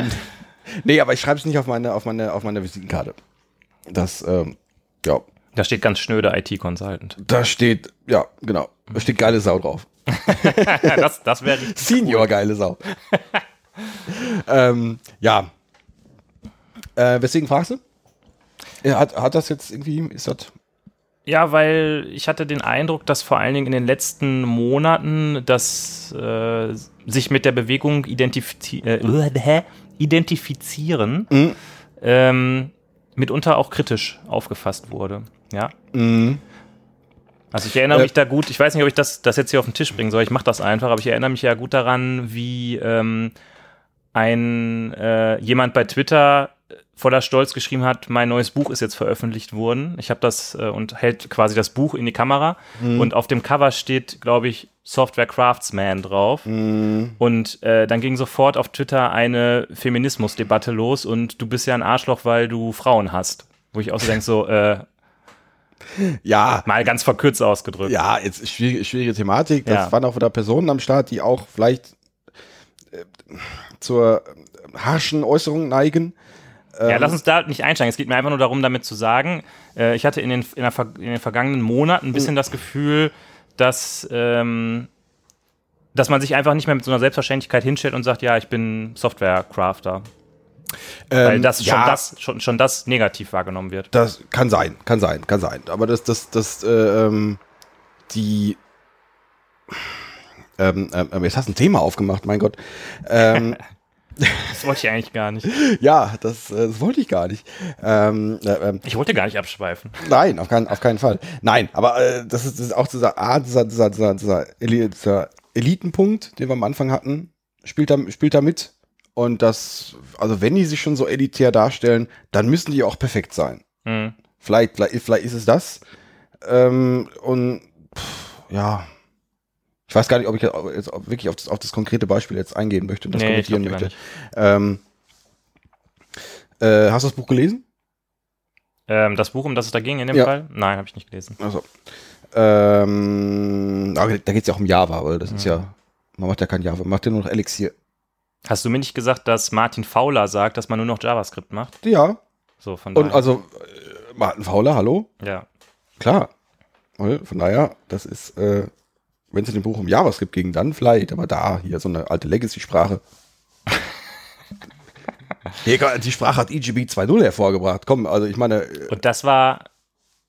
B: nee, aber ich schreibe es nicht auf meine, auf meine, auf meine Visitenkarte. Das, ähm, ja,
C: Da steht ganz schnöde IT-Consultant.
B: da steht, ja, genau, da steht geile Sau drauf.
C: das das wäre.
B: Senior geile Sau. ähm, ja. Äh, weswegen fragst du? Ja, hat, hat das jetzt irgendwie, ist das,
C: Ja, weil ich hatte den Eindruck, dass vor allen Dingen in den letzten Monaten das äh, sich mit der Bewegung identifizi äh, identifizieren
B: Mhm.
C: ähm, mitunter auch kritisch aufgefasst wurde. Ja.
B: mh,
C: Also ich erinnere
B: Äh,
C: mich da gut, ich weiß nicht, ob ich das, das jetzt hier auf den Tisch bringen soll, ich mache das einfach, aber ich erinnere mich ja gut daran, wie ähm, ein äh, jemand bei Twitter voller Stolz geschrieben hat, mein neues Buch ist jetzt veröffentlicht worden. Ich habe das äh, und hält quasi das Buch in die Kamera und auf dem Cover steht, glaube ich, Software Craftsman drauf.
B: mh,
C: Und äh, dann ging sofort auf Twitter eine Feminismusdebatte los und du bist ja ein Arschloch, weil du Frauen hast. Wo ich auch so denke, so, äh,
B: ja,
C: mal ganz verkürzt ausgedrückt.
B: Ja, jetzt ist schwierige, schwierige Thematik. Das
C: Ja.
B: waren auch wieder Personen am Start, die auch vielleicht äh, zur harschen Äußerung neigen.
C: Ja, lass uns da nicht einsteigen. Es geht mir einfach nur darum, damit zu sagen, äh, ich hatte in den, in, der, in den vergangenen Monaten ein bisschen das Gefühl, dass, ähm, dass man sich einfach nicht mehr mit so einer Selbstverständlichkeit hinstellt und sagt, ja, ich bin Software-Crafter. Weil
B: Ähm,
C: das schon,
B: ja,
C: das schon, schon das negativ wahrgenommen wird.
B: Das kann sein, kann sein, kann sein. Aber das, das, das, äh, ähm, die, ähm, ähm, jetzt hast du ein Thema aufgemacht, mein Gott. Ähm,
C: Das wollte ich eigentlich gar nicht.
B: ja, das, äh, das wollte ich gar nicht. Ähm, äh, ähm,
C: Ich wollte gar nicht abschweifen.
B: Nein, auf keinen, auf keinen Fall. Nein, aber äh, das, ist, das ist auch dieser, ah, dieser, dieser, dieser, dieser, dieser Elitenpunkt, den wir am Anfang hatten, spielt da, spielt da mit. Und das, also wenn die sich schon so elitär darstellen, dann müssen die auch perfekt sein.
C: Hm.
B: Vielleicht, vielleicht, vielleicht ist es das. Ähm, und pff, ja, Ich weiß gar nicht, ob ich jetzt wirklich auf das, auf das konkrete Beispiel jetzt eingehen möchte und das nee, kommentieren möchte. Ähm, äh, hast du das Buch gelesen?
C: Ähm, das Buch, um das es da ging in dem ja. Fall? Nein, habe ich nicht gelesen.
B: Also, ähm, da geht es ja auch um Java, weil das mhm. ist ja, man macht ja kein Java, man macht ja nur noch Elixir.
C: Hast du mir nicht gesagt, dass Martin Fowler sagt, dass man nur noch JavaScript macht?
B: Ja.
C: So, von
B: daher. Und also, äh, Martin Fowler, hallo?
C: Ja.
B: Klar. Von daher, das ist, äh, wenn es in dem Buch um JavaScript ging, dann vielleicht, aber da, hier so eine alte Legacy-Sprache. die Sprache hat EGB 2.0 hervorgebracht. Komm, also ich meine.
C: Äh, Und das war,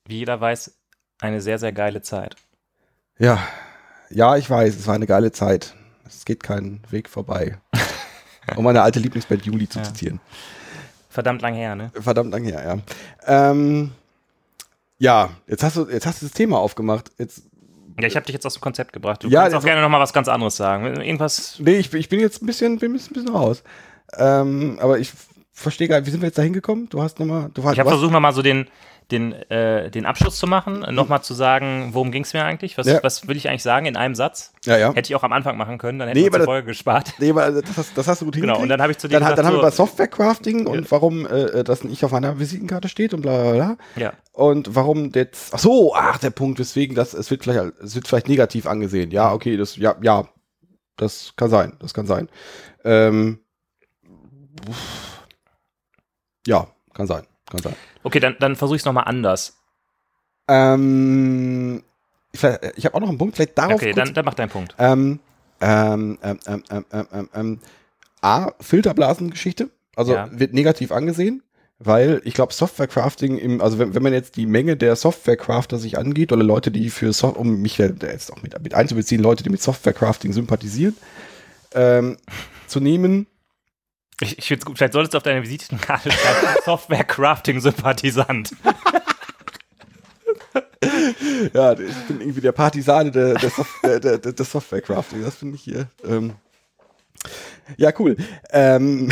C: wie jeder weiß, eine sehr, sehr geile Zeit.
B: Ja, ja, ich weiß, es war eine geile Zeit. Es geht kein Weg vorbei. um meine alte Lieblingsband Juli zu ja. zitieren.
C: Verdammt lang her, ne?
B: Verdammt lang her, ja. Ähm, ja, jetzt hast du, jetzt hast du das Thema aufgemacht. Jetzt
C: ja, ich habe dich jetzt aus dem Konzept gebracht. Du
B: ja,
C: kannst auch gerne noch mal was ganz anderes sagen. Irgendwas.
B: Nee, ich, ich bin jetzt ein bisschen, bin ein bisschen raus. Ähm, aber ich verstehe gar nicht, wie sind wir jetzt da hingekommen? Du hast nochmal.
C: Ich habe versucht, nochmal so den, den, äh, den Abschluss zu machen, nochmal zu sagen, worum ging es mir eigentlich? Was, ja. was will ich eigentlich sagen in einem Satz?
B: Ja, ja.
C: Hätte ich auch am Anfang machen können, dann hätte nee, ich die Folge gespart.
B: Nee, aber das hast, das hast du gut
C: hingekriegt. Genau, und dann habe ich zu
B: dir dann, gesagt, dann haben so, wir über Software-Crafting und warum äh, das nicht auf meiner Visitenkarte steht und bla bla bla.
C: Ja.
B: Und warum jetzt, ach so, ach, der Punkt, weswegen das, es wird vielleicht, es wird vielleicht negativ angesehen. Ja, okay, das, ja, ja, das kann sein, das kann sein. Ähm, ja, kann sein, kann sein.
C: Okay, dann, dann versuche ich es nochmal anders.
B: Ähm, ich, ich habe auch noch einen Punkt, vielleicht darauf.
C: Okay, kurz, dann, dann mach deinen Punkt.
B: Ähm, ähm, ähm, ähm, ähm, ähm, ähm A, Filterblasengeschichte, also ja. wird negativ angesehen, weil ich glaube, Softwarecrafting im, also wenn, wenn man jetzt die Menge der Softwarecrafter sich angeht, oder Leute, die für Software, um mich jetzt auch mit, mit einzubeziehen, Leute, die mit Softwarecrafting sympathisieren, ähm, zu nehmen,
C: ich, ich finde es gut, vielleicht solltest du auf deiner Visitenkarte schreiben, Software-Crafting-Sympathisant.
B: ja, ich bin irgendwie der Partisane der, der, Software, der, der, der Software-Crafting. Das finde ich hier. Ähm, ja, cool. Ähm,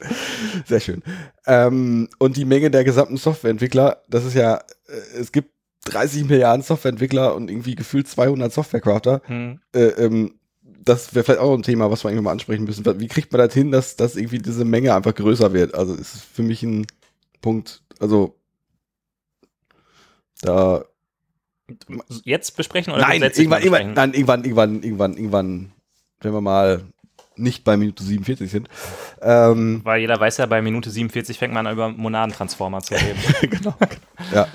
B: sehr schön. Ähm, und die Menge der gesamten Softwareentwickler, das ist ja, äh, es gibt 30 Milliarden Softwareentwickler und irgendwie gefühlt 200 Softwarecrafter. Hm. Äh, ähm, das wäre vielleicht auch ein Thema, was wir eigentlich mal ansprechen müssen. Wie kriegt man das hin, dass, dass irgendwie diese Menge einfach größer wird? Also ist für mich ein Punkt, also da
C: jetzt besprechen oder
B: nein, irgendwann, irgendwann, nein, irgendwann, irgendwann, irgendwann, irgendwann, wenn wir mal nicht bei Minute 47 sind. Ähm,
C: Weil jeder weiß ja, bei Minute 47 fängt man an, über Monadentransformer zu reden.
B: genau. Ja.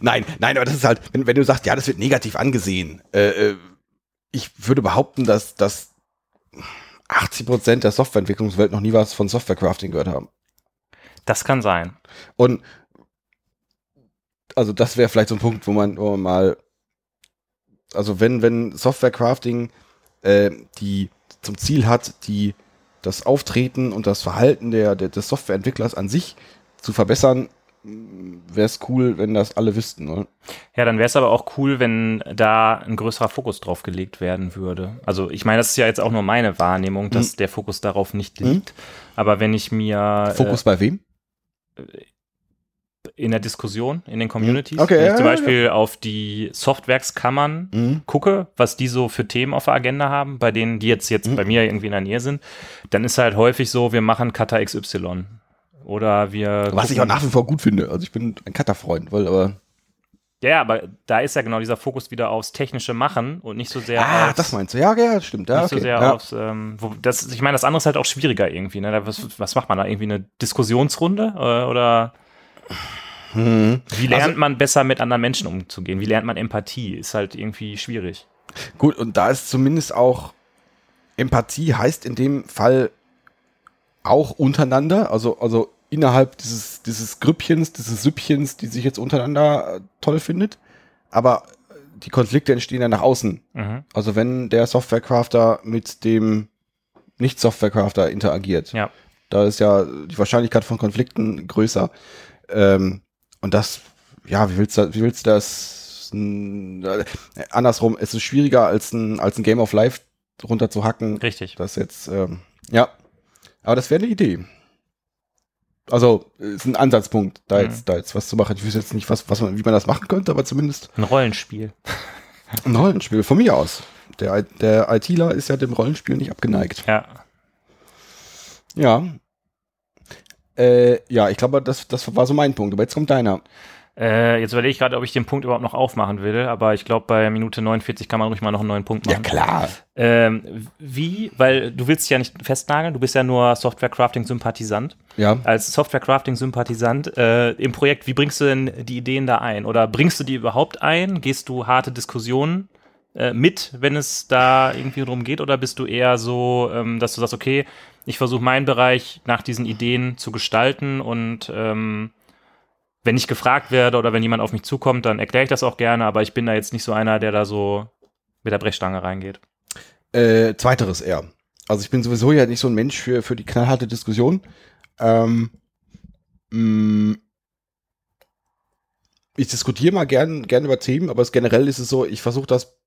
B: Nein, nein, aber das ist halt, wenn, wenn du sagst, ja, das wird negativ angesehen, äh, äh ich würde behaupten, dass, dass 80 Prozent der Softwareentwicklungswelt noch nie was von Softwarecrafting gehört haben.
C: Das kann sein.
B: Und also das wäre vielleicht so ein Punkt, wo man, wo man mal, also wenn, wenn Softwarecrafting äh, die zum Ziel hat, die das Auftreten und das Verhalten der, der des Softwareentwicklers an sich zu verbessern, wäre es cool, wenn das alle wüssten. Oder?
C: Ja, dann wäre es aber auch cool, wenn da ein größerer Fokus drauf gelegt werden würde. Also ich meine, das ist ja jetzt auch nur meine Wahrnehmung, dass hm. der Fokus darauf nicht liegt. Hm. Aber wenn ich mir
B: Fokus äh, bei wem?
C: In der Diskussion, in den Communities.
B: Okay,
C: wenn
B: ich
C: ja, zum Beispiel ja. auf die Softwerkskammern
B: mhm.
C: gucke, was die so für Themen auf der Agenda haben, bei denen, die jetzt, jetzt mhm. bei mir irgendwie in der Nähe sind, dann ist halt häufig so, wir machen Kata XY. Oder wir.
B: Was ich auch nach wie vor gut finde. Also ich bin ein Cutter-Freund, weil aber.
C: Ja, aber da ist ja genau dieser Fokus wieder aufs technische Machen und nicht so sehr
B: ah, aufs, das meinst du. Ja, ja, stimmt. Ja,
C: nicht okay. so sehr
B: ja.
C: aufs, ähm, wo, das, ich meine, das andere ist halt auch schwieriger irgendwie. Ne? Was, was macht man da? Irgendwie eine Diskussionsrunde äh, oder
B: hm.
C: wie lernt also, man besser mit anderen Menschen umzugehen? Wie lernt man Empathie? Ist halt irgendwie schwierig.
B: Gut, und da ist zumindest auch Empathie heißt in dem Fall auch untereinander, also, also innerhalb dieses, dieses Grüppchens, dieses Süppchens, die sich jetzt untereinander äh, toll findet. Aber die Konflikte entstehen ja nach außen.
C: Mhm.
B: Also wenn der Softwarecrafter mit dem Nicht-Softwarecrafter interagiert,
C: ja.
B: da ist ja die Wahrscheinlichkeit von Konflikten größer. Ähm, und das, ja, wie willst du, wie willst du das äh, andersrum, es ist schwieriger als ein, als ein Game of Life runterzuhacken.
C: Richtig.
B: Das jetzt, ähm, ja. Aber das wäre eine Idee. Also ist ein Ansatzpunkt, da jetzt, mhm. da jetzt was zu machen. Ich wüsste jetzt nicht, was, was man, wie man das machen könnte, aber zumindest.
C: Ein Rollenspiel.
B: Ein Rollenspiel, von mir aus. Der, der ITler ist ja dem Rollenspiel nicht abgeneigt.
C: Ja.
B: Ja. Äh, ja, ich glaube, das, das war so mein Punkt. Aber jetzt kommt deiner.
C: Äh, jetzt überlege ich gerade, ob ich den Punkt überhaupt noch aufmachen will, aber ich glaube, bei Minute 49 kann man ruhig mal noch einen neuen Punkt machen.
B: klar.
C: Ähm, wie, weil du willst dich ja nicht festnageln, du bist ja nur Software-Crafting-Sympathisant.
B: Ja.
C: Als Software-Crafting-Sympathisant äh, im Projekt, wie bringst du denn die Ideen da ein? Oder bringst du die überhaupt ein? Gehst du harte Diskussionen äh, mit, wenn es da irgendwie drum geht? Oder bist du eher so, ähm, dass du sagst, okay, ich versuche meinen Bereich nach diesen Ideen zu gestalten und ähm, wenn ich gefragt werde oder wenn jemand auf mich zukommt, dann erkläre ich das auch gerne, aber ich bin da jetzt nicht so einer, der da so mit der Brechstange reingeht.
B: Äh, zweiteres eher. Also ich bin sowieso ja nicht so ein Mensch für, für die knallharte Diskussion. Ähm, mh, ich diskutiere mal gern, gern über Themen, aber es, generell ist es so, ich versuche das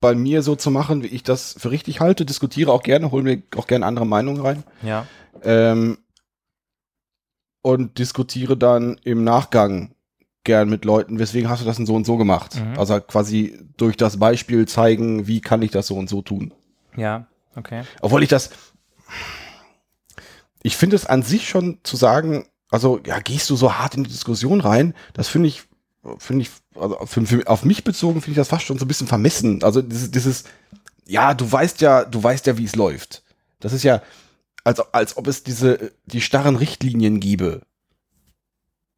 B: bei mir so zu machen, wie ich das für richtig halte, diskutiere auch gerne, hole mir auch gerne andere Meinungen rein.
C: Ja.
B: Ähm, und diskutiere dann im Nachgang gern mit Leuten, weswegen hast du das denn so und so gemacht?
C: Mhm.
B: Also quasi durch das Beispiel zeigen, wie kann ich das so und so tun.
C: Ja, okay.
B: Obwohl ich das, ich finde es an sich schon zu sagen, also ja, gehst du so hart in die Diskussion rein, das finde ich, finde ich, also für, für, auf mich bezogen finde ich das fast schon so ein bisschen vermessen. Also dieses, dieses, ja, du weißt ja, du weißt ja, wie es läuft. Das ist ja, als, als ob es diese, die starren Richtlinien gäbe.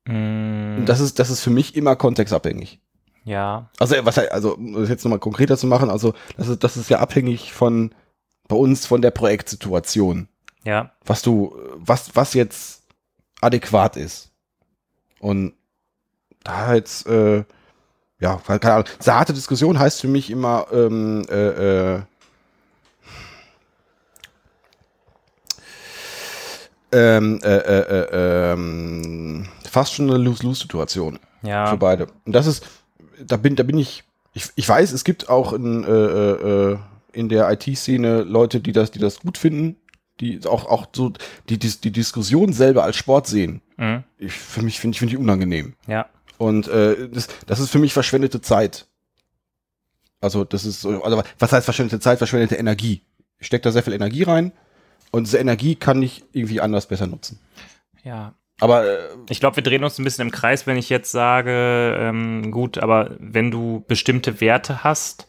C: Mm,
B: Und das ist, das ist für mich immer kontextabhängig.
C: ja,
B: Also, was, he- also, um das jetzt nochmal konkreter zu machen, also, das ist, das ist ja abhängig von, bei uns von der Projektsituation.
C: ja,
B: was du, was, was jetzt adäquat ist. Und da jetzt, äh, ja, keine Ahnung. Zarte Diskussion heißt für mich immer, ähm, äh, äh, ähm, äh, äh, äh, ähm, fast schon eine Lose-Lose-Situation für
C: ja,
B: beide. Und das ist, da bin, da bin ich, ich, ich weiß, es gibt auch in, äh, äh, äh, in der IT-Szene Leute, die das, die das gut finden, die auch, auch so, die, die, die Diskussion selber als Sport sehen.
C: mm,
B: Ich, für mich finde ich, finde ich unangenehm.
C: ja,
B: Und das, das ist für mich verschwendete Zeit. Also, das ist so, also was heißt verschwendete Zeit, verschwendete Energie? Ich stecke da sehr viel Energie rein und diese Energie kann ich irgendwie anders besser nutzen.
C: ja.
B: Aber äh,
C: Ich glaube, wir drehen uns ein bisschen im Kreis, wenn ich jetzt sage, ähm, gut, aber wenn du bestimmte Werte hast,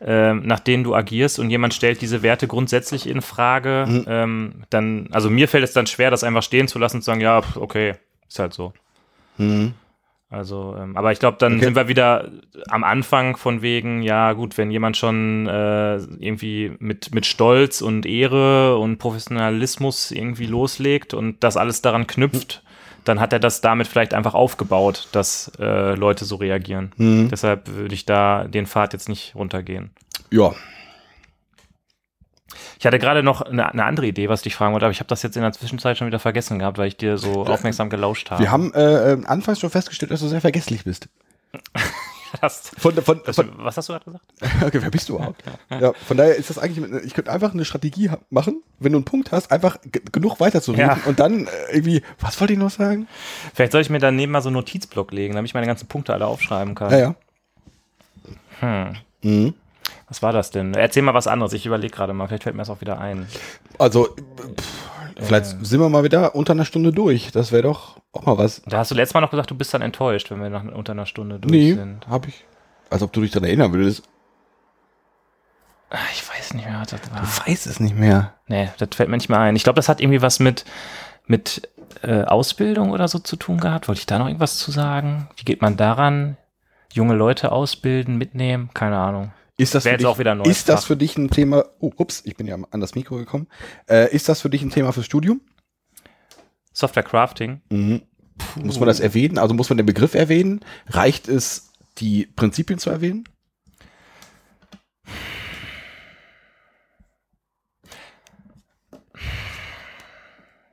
C: ähm, nach denen du agierst und jemand stellt diese Werte grundsätzlich in Frage,
B: Mhm.
C: ähm, dann, also mir fällt es dann schwer, das einfach stehen zu lassen und zu sagen, ja, okay, ist halt so.
B: hm,
C: Also, ähm, aber ich glaube, dann
B: Okay.
C: sind wir wieder am Anfang von wegen, ja gut, wenn jemand schon äh, irgendwie mit, mit Stolz und Ehre und Professionalismus irgendwie loslegt und das alles daran knüpft, dann hat er das damit vielleicht einfach aufgebaut, dass äh, Leute so reagieren.
B: hm,
C: Deshalb würde ich da den Pfad jetzt nicht runtergehen.
B: ja,
C: Ich hatte gerade noch eine, eine andere Idee, was ich dich fragen wollte, aber ich habe das jetzt in der Zwischenzeit schon wieder vergessen gehabt, weil ich dir so aufmerksam gelauscht habe.
B: Wir haben äh, äh, anfangs schon festgestellt, dass du sehr vergesslich bist.
C: hast,
B: Von, von,
C: das,
B: von,
C: was hast du gerade gesagt?
B: okay, wer bist du überhaupt? ja, von daher ist das eigentlich, ich könnte einfach eine Strategie machen, wenn du einen Punkt hast, einfach genug weiterzureden
C: Ja.
B: und dann äh, irgendwie, was wollte ich noch sagen?
C: Vielleicht soll ich mir daneben mal so einen Notizblock legen, damit ich meine ganzen Punkte alle aufschreiben kann.
B: Ja, ja.
C: Hm.
B: Mhm.
C: Was war das denn? Erzähl mal was anderes. Ich überlege gerade mal. Vielleicht fällt mir das auch wieder ein.
B: Also, pff, vielleicht sind wir mal wieder unter einer Stunde durch. Das wäre doch auch mal was.
C: Da hast du letztes Mal noch gesagt, du bist dann enttäuscht, wenn wir nach unter einer Stunde durch
B: Nee,
C: sind.
B: hab ich. Als ob du dich daran erinnern würdest.
C: Ah, Ich weiß nicht mehr, was das war.
B: Du weißt es nicht mehr.
C: Nee, das fällt mir nicht mehr ein. Ich glaube, das hat irgendwie was mit, mit äh, Ausbildung oder so zu tun gehabt. Wollte ich da noch irgendwas zu sagen? Wie geht man daran? Junge Leute ausbilden, mitnehmen? Keine Ahnung.
B: Ist das, für dich,
C: auch wieder ein neues
B: ist das für dich ein Thema? Oh, ups, ich bin ja an das Mikro gekommen. Äh, ist das für dich ein Thema fürs Studium?
C: Software Crafting.
B: Mhm. Muss man das erwähnen? Also muss man den Begriff erwähnen? Reicht es, die Prinzipien zu erwähnen?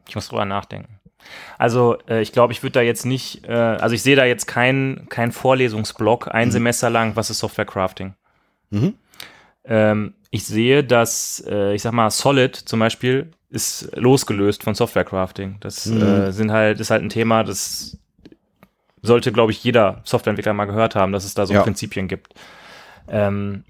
C: Ich muss drüber nachdenken. Also äh, ich glaube, ich würde da jetzt nicht, äh, also ich sehe da jetzt keinen kein Vorlesungsblock ein Semester lang, was ist Software Crafting.
B: Mhm.
C: Ähm, ich sehe, dass, äh, ich sag mal, Solid zum Beispiel ist losgelöst von Software Crafting. Das
B: Mhm.
C: äh, sind halt, ist halt ein Thema, das sollte, glaube ich, jeder Softwareentwickler mal gehört haben, dass es da so
B: Ja.
C: Prinzipien gibt. Ähm,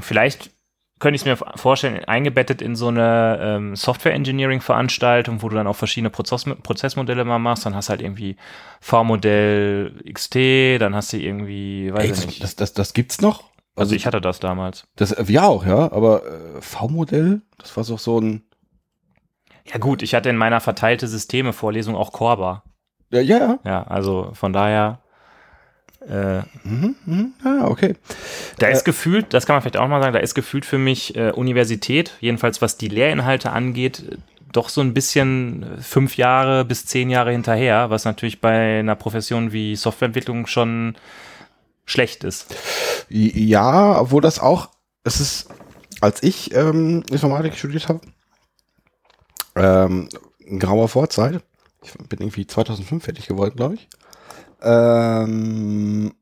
C: vielleicht könnte ich es mir vorstellen, eingebettet in so eine ähm, Software-Engineering-Veranstaltung, wo du dann auch verschiedene Prozess Prozessmodelle mal machst. Dann hast du halt irgendwie V-Modell XT, dann hast du irgendwie, weiß
B: Ey,
C: ich nicht.
B: das, das, das gibt's noch?
C: Also ich hatte das damals.
B: Das, äh, wir auch, ja, aber äh, V-Modell, das war so, so ein.
C: Ja gut, ich hatte in meiner verteilte Systeme-Vorlesung auch Corba.
B: Ja, ja, ja.
C: Ja, also von daher, äh,
B: Mhm, mhm. Ah, okay.
C: da
B: Äh,
C: ist gefühlt, das kann man vielleicht auch mal sagen, da ist gefühlt für mich äh, Universität, jedenfalls was die Lehrinhalte angeht, doch so ein bisschen äh, fünf Jahre bis zehn Jahre hinterher, was natürlich bei einer Profession wie Softwareentwicklung schon schlecht ist.
B: Ja, obwohl das auch, es ist, als ich ähm, Informatik studiert habe, ähm, in grauer Vorzeit, ich bin irgendwie 2005 fertig geworden, glaube ich, ähm,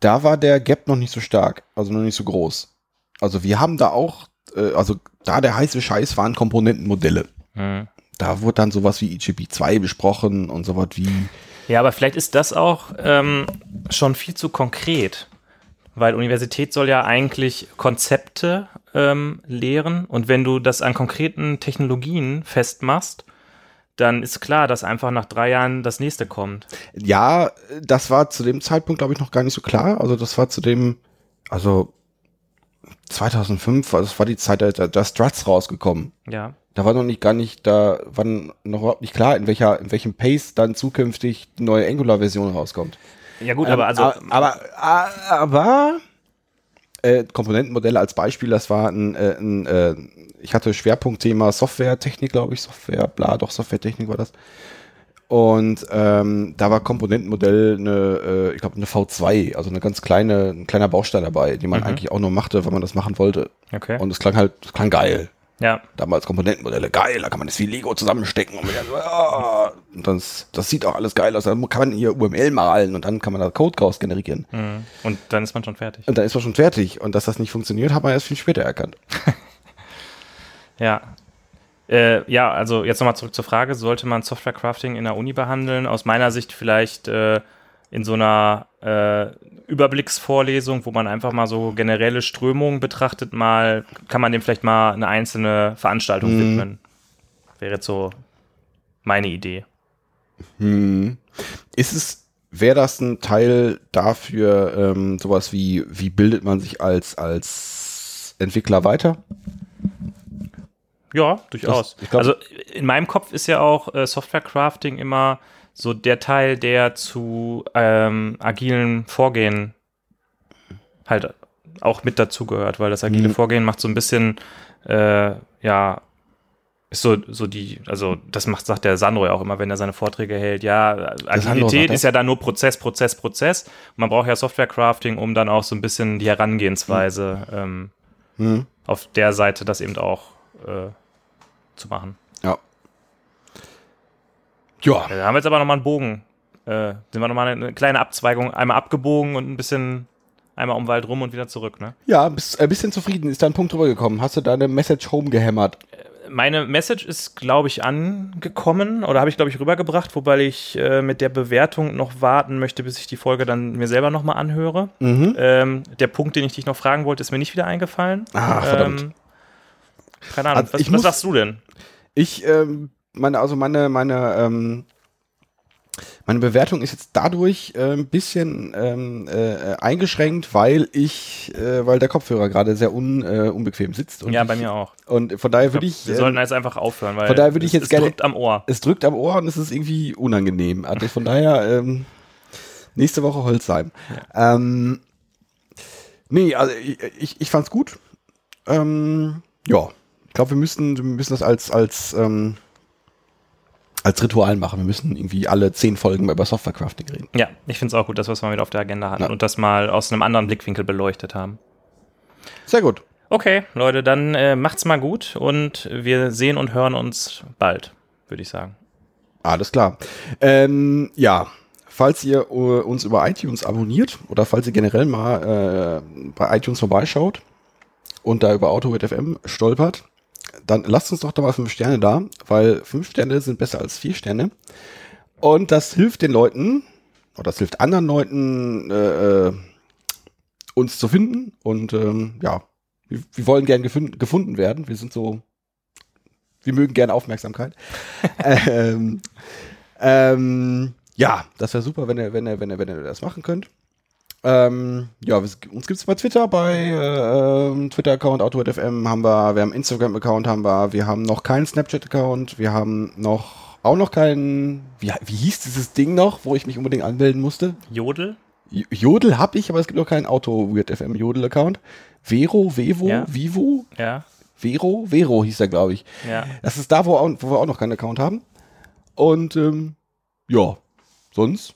B: da war der Gap noch nicht so stark, also noch nicht so groß. Also wir haben da auch, äh, also da der heiße Scheiß waren Komponentenmodelle.
C: Hm.
B: Da wurde dann sowas wie IGP 2 besprochen und sowas wie
C: Ja, aber vielleicht ist das auch ähm, schon viel zu konkret, weil Universität soll ja eigentlich Konzepte ähm, lehren und wenn du das an konkreten Technologien festmachst, dann ist klar, dass einfach nach drei Jahren das nächste kommt.
B: Ja, das war zu dem Zeitpunkt, glaube ich, noch gar nicht so klar. Also das war zu dem, also 2005, also das war die Zeit, da, ist Struts rausgekommen.
C: Ja.
B: Da war noch nicht gar nicht, da war noch überhaupt nicht klar, in welcher, in welchem Pace dann zukünftig die neue Angular-Version rauskommt.
C: Ja gut, aber also
B: Ähm, aber, aber, aber äh, Komponentenmodelle als Beispiel, das war ein, äh, ein äh, ich hatte Schwerpunktthema Softwaretechnik, glaube ich, Software, bla, doch Softwaretechnik war das. Und ähm, da war Komponentenmodell eine, äh, ich glaube, eine V2, also eine ganz kleine, ein kleiner Baustein dabei, den man
C: Mhm.
B: eigentlich auch nur machte, wenn man das machen wollte.
C: okay.
B: Und es klang halt, es klang geil.
C: Ja,
B: Damals Komponentenmodelle, geil, da kann man das wie Lego zusammenstecken und, so, ah, und das, das sieht auch alles geil aus. Da kann man hier UML malen und dann kann man da Code draus generieren.
C: mhm. und dann ist man schon fertig.
B: Und dann ist man schon fertig. Und dass das nicht funktioniert, hat man erst viel später erkannt.
C: Ja. Äh, ja, also jetzt nochmal zurück zur Frage, sollte man Software Crafting in der Uni behandeln? Aus meiner Sicht vielleicht äh, in so einer äh, Überblicksvorlesung, wo man einfach mal so generelle Strömungen betrachtet, mal kann man dem vielleicht mal eine einzelne Veranstaltung
B: Mhm.
C: widmen. Wäre jetzt so meine Idee.
B: Hm. Ist es, wäre das ein Teil dafür, ähm, sowas wie, wie bildet man sich als, als Entwickler weiter?
C: Ja, durchaus.
B: Das- glaub-
C: also in meinem Kopf ist ja auch äh, Software Crafting immer so der Teil, der zu ähm, agilen Vorgehen halt auch mit dazugehört, weil das agile
B: Mhm.
C: Vorgehen macht so ein bisschen, äh, ja, ist so, so die, also das macht, sagt der Sandro ja auch immer, wenn er seine Vorträge hält, ja, Agilität ist ja dann nur Prozess, Prozess, Prozess. Und man braucht ja Software Crafting, um dann auch so ein bisschen die Herangehensweise ähm,
B: Hm.
C: auf der Seite das eben auch äh, zu machen.
B: Ja.
C: Da haben wir jetzt aber nochmal einen Bogen. Äh, sind wir nochmal eine, eine kleine Abzweigung, einmal abgebogen und ein bisschen einmal um Wald rum und wieder zurück, ne?
B: Ja, bist ein bisschen zufrieden. Ist da ein Punkt drüber gekommen? Hast du deine Message home gehämmert?
C: Meine Message ist, glaube ich, angekommen oder habe ich, glaube ich, rübergebracht, wobei ich äh, mit der Bewertung noch warten möchte, bis ich die Folge dann mir selber nochmal anhöre.
B: Mhm.
C: Ähm, der Punkt, den ich dich noch fragen wollte, ist mir nicht wieder eingefallen.
B: Ah, verdammt.
C: Ähm, keine Ahnung,
B: Also
C: was, was
B: muss-
C: sagst du denn?
B: Ich, ähm, meine, also meine, meine, ähm, meine Bewertung ist jetzt dadurch äh, ein bisschen ähm, äh, eingeschränkt, weil ich, äh, weil der Kopfhörer gerade sehr un, äh, unbequem sitzt. Und
C: Ja, bei mir auch.
B: Und von daher
C: Ich
B: würde
C: glaub,
B: ich,
C: wir
B: ähm,
C: sollten jetzt einfach aufhören, weil
B: von daher würde ich
C: es,
B: jetzt
C: es
B: gerne-
C: drückt am Ohr.
B: es drückt am Ohr und es ist irgendwie unangenehm. Also von daher ähm, nächste Woche Holzheim. Ähm, nee, also ich, ich, ich fand's gut. Ähm, ja, ich glaube, wir müssen, wir müssen das als als ähm, als Ritual machen. Wir müssen irgendwie alle zehn Folgen über Softwarecrafting reden.
C: Ja, ich finde es auch gut, dass wir es mal wieder auf der Agenda hatten
B: Ja.
C: und das mal aus einem anderen Blickwinkel beleuchtet haben.
B: Sehr gut.
C: Okay, Leute, dann äh, macht's mal gut und wir sehen und hören uns bald, würde ich sagen.
B: Alles klar. Ähm, ja, falls ihr äh, uns über iTunes abonniert oder falls ihr generell mal äh, bei iTunes vorbeischaut und da über AutoWeb.fm stolpert, dann lasst uns doch da mal fünf Sterne da, weil fünf Sterne sind besser als vier Sterne. Und das hilft den Leuten, oder das hilft anderen Leuten, äh, äh, uns zu finden. Und ähm, ja, wir, wir wollen gern gefund, gefunden werden. Wir sind so, wir mögen gerne Aufmerksamkeit. ähm, ähm, ja, das wäre super, wenn ihr, wenn ihr, wenn ihr, wenn ihr das machen könnt. Ähm, ja, uns gibt es bei Twitter, bei äh, ähm, Twitter-Account AutoFM haben wir, wir haben Instagram-Account haben wir, wir haben noch keinen Snapchat-Account, wir haben noch auch noch keinen, wie, wie hieß dieses Ding noch, wo ich mich unbedingt anmelden musste?
C: Jodel?
B: J- Jodel habe ich, aber es gibt noch keinen Auto Weird FM Jodel Account. Vero, Vevo,
C: Ja.
B: Vivo,
C: Ja,
B: Vero, Vero hieß er, glaube ich.
C: ja.
B: Das ist da, wo, auch, wo wir auch noch keinen Account haben. Und ähm, ja, sonst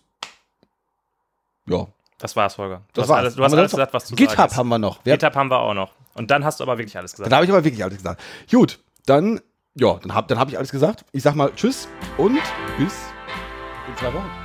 B: ja,
C: Das war's, Holger. Du
B: das
C: hast
B: war's.
C: alles, du hast
B: wir
C: alles gesagt, was du
B: GitHub
C: sagen
B: haben wir noch. Wer,
C: GitHub haben wir auch noch. Und dann hast du aber wirklich alles gesagt.
B: dann habe ich aber wirklich alles gesagt. Gut, dann ja, dann habe dann hab ich alles gesagt. Ich sag mal Tschüss und bis in zwei Wochen.